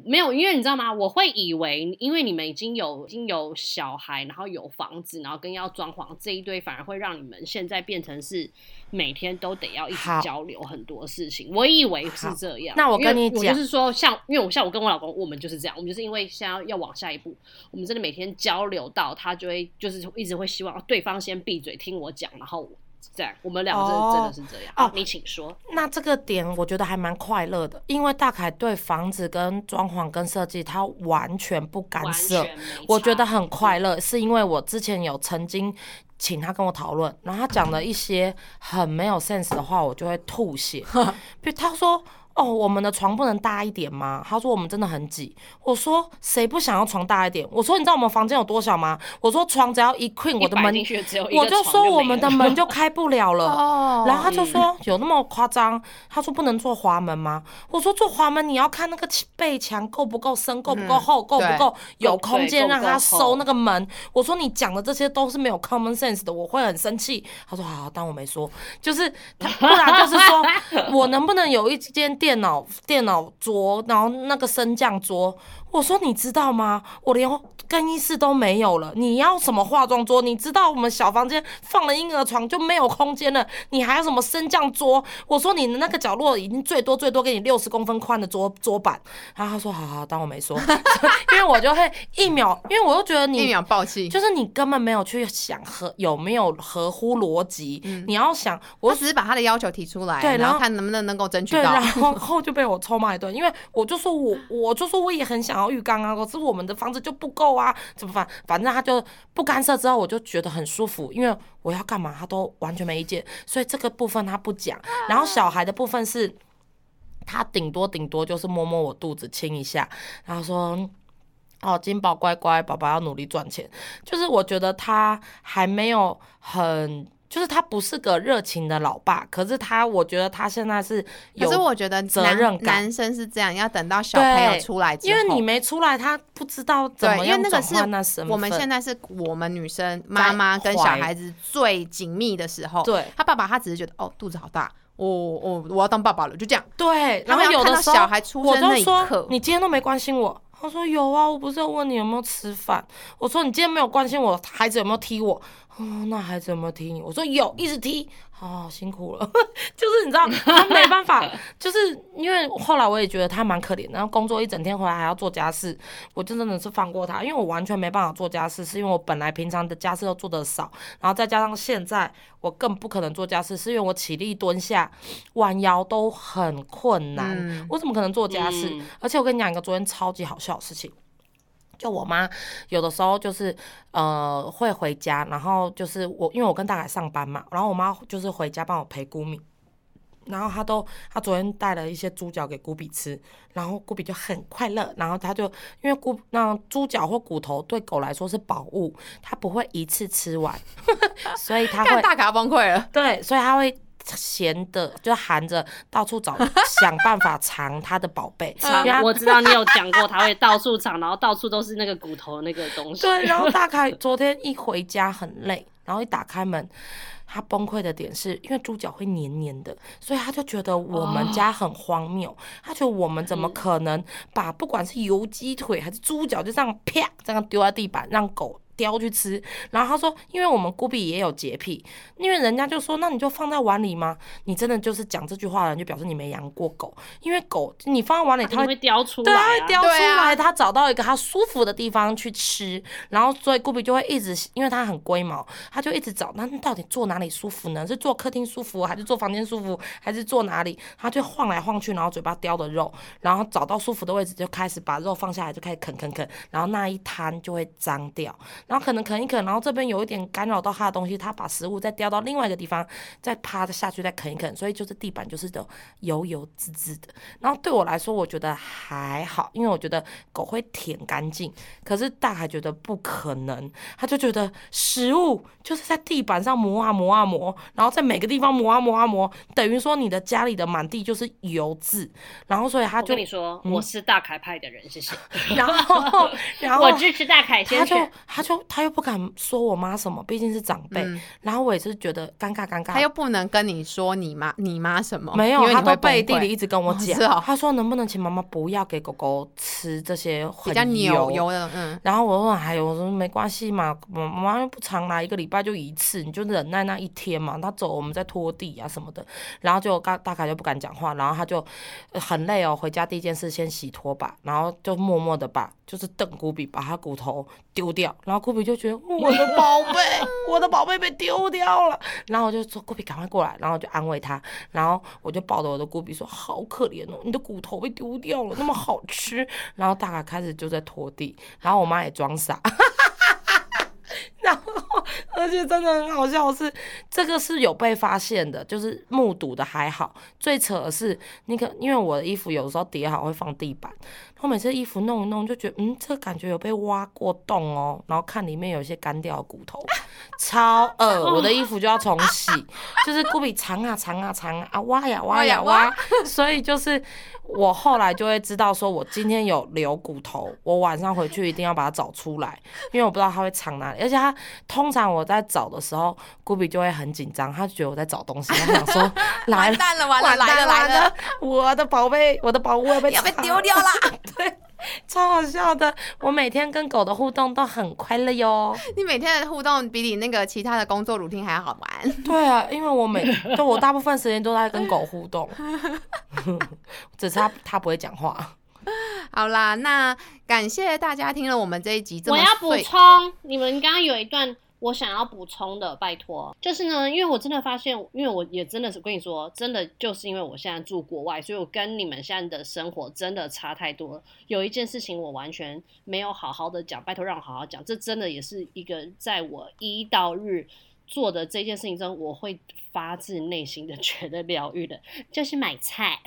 没有，因为你知道吗？我会以为，因为你们已经有已经有小孩，然后有房子，然后跟要装潢这一堆，反而会让你们现在变成是每天都得要一起交流很多事情。我以为是这样。那我跟你讲，就是说，像因为我像我跟我老公，我们就是这样，我们就是因为现在要往下一步，我们真的每天交流到他就会就是一直会希望对方先闭嘴听我讲，然后。这样，我们两个真真的是这样。哦，你请说。那这个点我觉得还蛮快乐的，因为大凯对房子跟装潢跟设计他完全不干涉，我觉得很快乐，是因为我之前有曾经请他跟我讨论，然后他讲了一些很没有 sense 的话，我就会吐血。比如他说。哦，我们的床不能大一点吗？他说我们真的很挤。我说谁不想要床大一点？我说你知道我们房间有多小吗？我说床只要一 queen，我的门我就说我们的门就开不了了。哦，然后他就说有那么夸张？他说不能做滑门吗？我说做滑门你要看那个背墙够不够深，够不够厚，够不够有空间让他收那个门。我说你讲的这些都是没有 common sense 的，我会很生气。他说好，当我没说。就是他不然就是说 我能不能有一间。电脑电脑桌，然后那个升降桌。我说你知道吗？我连更衣室都没有了。你要什么化妆桌？你知道我们小房间放了婴儿床就没有空间了。你还有什么升降桌？我说你的那个角落已经最多最多给你六十公分宽的桌桌板。然后他说好好，当我没说。因为我就会一秒，因为我又觉得你一秒暴气，就是你根本没有去想合有没有合乎逻辑。你要想，我只是把他的要求提出来，对，然后看能不能能够争取到。然后 后就被我臭骂一顿，因为我就说我我就说我也很想。然后浴缸啊，可是我们的房子就不够啊，怎么办？反正他就不干涉，之后我就觉得很舒服，因为我要干嘛他都完全没意见，所以这个部分他不讲。然后小孩的部分是，他顶多顶多就是摸摸我肚子亲一下，然后说：“哦，金宝乖乖，宝宝要努力赚钱。”就是我觉得他还没有很。就是他不是个热情的老爸，可是他，我觉得他现在是有。可是我觉得责任感，男生是这样，要等到小朋友出来之后。因为你没出来，他不知道怎么样转换那身我们现在是我们女生妈妈跟小孩子最紧密的时候。对。他爸爸他只是觉得哦肚子好大，我我我要当爸爸了，就这样。对。然后有的时候小孩出生那一刻，你今天都没关心我。他说有啊，我不是要问你有没有吃饭。我说你今天没有关心我孩子有没有踢我。哦，那孩子有没有踢你？我说有，一直踢，好辛苦了。就是你知道，他没办法，就是因为后来我也觉得他蛮可怜，然后工作一整天回来还要做家事，我就真的是放过他，因为我完全没办法做家事，是因为我本来平常的家事都做得少，然后再加上现在我更不可能做家事，是因为我起立蹲下弯腰都很困难，我怎么可能做家事？而且我跟你讲一个昨天超级好笑的事情。就我妈有的时候就是呃会回家，然后就是我因为我跟大凯上班嘛，然后我妈就是回家帮我陪姑米，然后她都她昨天带了一些猪脚给姑比吃，然后姑比就很快乐，然后她就因为姑那猪脚或骨头对狗来说是宝物，它不会一次吃完，所以它会大卡崩溃了，对，所以它会。闲的就含着到处找，想办法藏他的宝贝。我知道你有讲过，他会到处藏，然后到处都是那个骨头那个东西。对，然后大概昨天一回家很累，然后一打开门，他崩溃的点是因为猪脚会黏黏的，所以他就觉得我们家很荒谬。他觉得我们怎么可能把不管是油鸡腿还是猪脚就这样啪这样丢在地板让狗。叼去吃，然后他说，因为我们孤比也有洁癖，因为人家就说，那你就放在碗里吗？你真的就是讲这句话的人，就表示你没养过狗，因为狗你放在碗里，它会叼出来，对，它会叼出来，它找到一个它舒服的地方去吃，然后所以孤比就会一直，因为它很龟毛，它就一直找，那到底坐哪哪里舒服呢？是坐客厅舒服，还是坐房间舒服，还是坐哪里？它就晃来晃去，然后嘴巴叼的肉，然后找到舒服的位置，就开始把肉放下来，就开始啃啃啃，然后那一摊就会脏掉。然后可能啃一啃，然后这边有一点干扰到它的东西，它把食物再叼到另外一个地方，再趴着下去再啃一啃，所以就是地板就是的油油滋滋的。然后对我来说，我觉得还好，因为我觉得狗会舔干净。可是大海觉得不可能，他就觉得食物就是在地板上磨啊磨啊磨，然后在每个地方磨啊磨啊磨，等于说你的家里的满地就是油渍。然后所以他就跟你说，我是大凯派的人，谢谢。然后然后 我支持大凯先生。他就他又不敢说我妈什么，毕竟是长辈。然后我也是觉得尴尬尴尬。他又不能跟你说你妈你妈什么，没有，他都背地里一直跟我讲。他说能不能请妈妈不要给狗狗吃这些比较油油的。嗯。然后我说还有我说没关系嘛，妈妈又不常来，一个礼拜就一次，你就忍耐那一天嘛。他走我们在拖地啊什么的。然后就大大概就不敢讲话，然后他就很累哦，回家第一件事先洗拖把，然后就默默的把就是邓古比把他骨头丢掉。然后古比就觉得我的宝贝，我的宝贝被丢掉了。然后我就说古比赶快过来，然后就安慰他。然后我就抱着我的古比说好可怜哦，你的骨头被丢掉了，那么好吃。然后大概开始就在拖地，然后我妈也装傻。然后而且真的很好笑是，这个是有被发现的，就是目睹的还好。最扯的是那个，因为我的衣服有时候叠好会放地板。后每次衣服弄一弄，就觉得嗯，这感觉有被挖过洞哦。然后看里面有一些干掉的骨头，超恶。我的衣服就要重洗，就是故比藏啊藏啊藏啊，挖呀挖呀挖。所以就是我后来就会知道，说我今天有留骨头，我晚上回去一定要把它找出来，因为我不知道它会藏哪里。而且它通常我在找的时候，古比就会很紧张，他觉得我在找东西，他想说 完蛋了完了来了来了，我的宝贝，我的宝物要被要被丢掉了。对，超好笑的。我每天跟狗的互动都很快乐哟。你每天的互动比你那个其他的工作 routine 还好玩。对啊，因为我每就我大部分时间都在跟狗互动，只是它它不会讲话。好啦，那感谢大家听了我们这一集。我要补充，你们刚刚有一段。我想要补充的，拜托，就是呢，因为我真的发现，因为我也真的是跟你说，真的就是因为我现在住国外，所以我跟你们现在的生活真的差太多了。有一件事情我完全没有好好的讲，拜托让我好好讲，这真的也是一个在我一到日做的这件事情中，我会发自内心的 觉得疗愈的，就是买菜，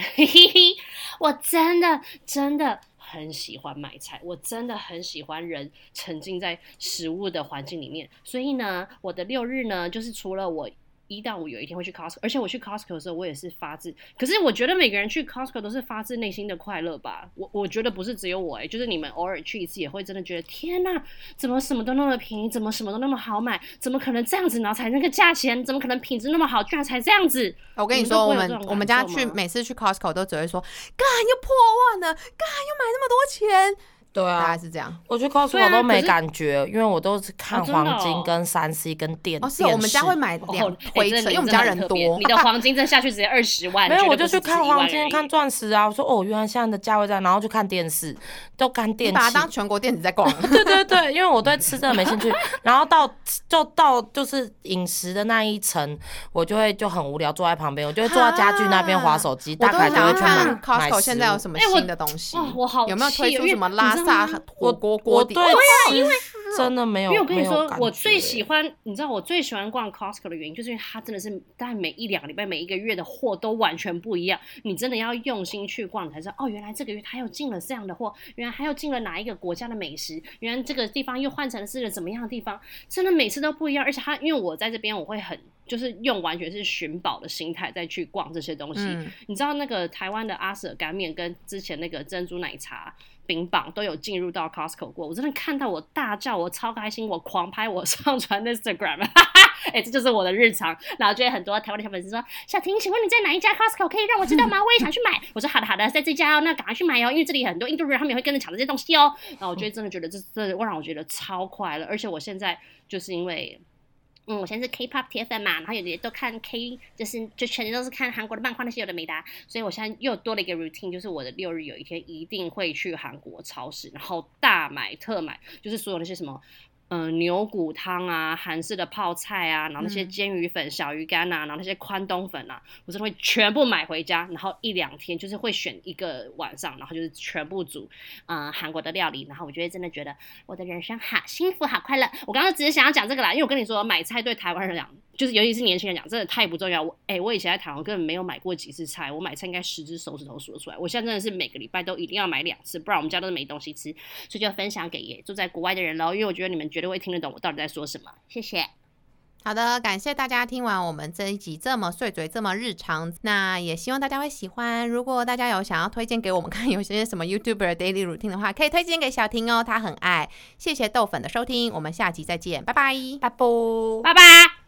我真的真的。很喜欢买菜，我真的很喜欢人沉浸在食物的环境里面，所以呢，我的六日呢，就是除了我。一到五有一天会去 Costco，而且我去 Costco 的时候，我也是发自，可是我觉得每个人去 Costco 都是发自内心的快乐吧。我我觉得不是只有我哎，就是你们偶尔去一次也会真的觉得天哪，怎么什么都那么便宜，怎么什么都那么好买，怎么可能这样子然后才那个价钱，怎么可能品质那么好，居然才这样子？我跟你说，我们我们家去每次去 Costco 都只会说，干又破万了，干又买那么多钱。对啊，大概是这样。我去 Costco 都没感觉，因为我都是看黄金跟三 C 跟电。哦，是我们家会买两回车，因为我们家人多。你的黄金真下去直接二十万。没有，我就去看黄金、看钻石啊。我说哦，原来现在的价位在，然后就看电视，都看电视。把它当全国电子在逛。对对对，因为我对吃真的没兴趣。然后到就到就是饮食的那一层，我就会就很无聊，坐在旁边，我就会坐在家具那边划手机。大概就会去买 Costco 现在有什么新的东西？我好有没有推出什么拉萨火？锅锅底，对啊，因为真的没有，因为我跟你说，我最喜欢，你知道我最喜欢逛 Costco 的原因，就是因为它真的是，但每一两个礼拜、每一个月的货都完全不一样。你真的要用心去逛，才知道哦，原来这个月它又进了这样的货，原来它又进了哪一个国家的美食，原来这个地方又换成是了怎么样的地方，真的每次都不一样。而且它，因为我在这边，我会很就是用完全是寻宝的心态再去逛这些东西。你知道那个台湾的阿舍干面跟之前那个珍珠奶茶。冰棒都有进入到 Costco 过，我真的看到我大叫，我超开心，我狂拍，我上传 Instagram，哎，这就是我的日常。然后就有很多台湾的小粉丝说：“小婷，请问你在哪一家 Costco 可以让我知道吗？我也想去买。”我说：“好的，好的，在这家哦，那赶快去买哦，因为这里很多印度人，他们也会跟着抢这些东西哦。”然后我就真的觉得这这会让我觉得超快乐，而且我现在就是因为。嗯，我现在是 K-pop 铁粉嘛，然后有些都看 K，就是就全都是看韩国的漫画那些有的没的，所以我现在又多了一个 routine，就是我的六日有一天一定会去韩国超市，然后大买特买，就是所有那些什么。嗯，牛骨汤啊，韩式的泡菜啊，然后那些煎鱼粉、小鱼干啊，然后那些宽冬粉啊，我真的会全部买回家，然后一两天就是会选一个晚上，然后就是全部煮，嗯，韩国的料理，然后我觉得真的觉得我的人生好幸福、好快乐。我刚刚只是想要讲这个啦，因为我跟你说，买菜对台湾人讲。就是尤其是年轻人讲，真的太不重要。我哎，我以前在台湾根本没有买过几次菜，我买菜应该十只手指头数得出来。我现在真的是每个礼拜都一定要买两次，不然我们家都是没东西吃。所以就分享给也住在国外的人喽，因为我觉得你们绝对会听得懂我到底在说什么。谢谢。好的，感谢大家听完我们这一集这么碎嘴、这么日常，那也希望大家会喜欢。如果大家有想要推荐给我们看有些什么 YouTuber daily routine 的话，可以推荐给小婷哦，她很爱。谢谢豆粉的收听，我们下集再见，拜拜，拜拜，拜拜。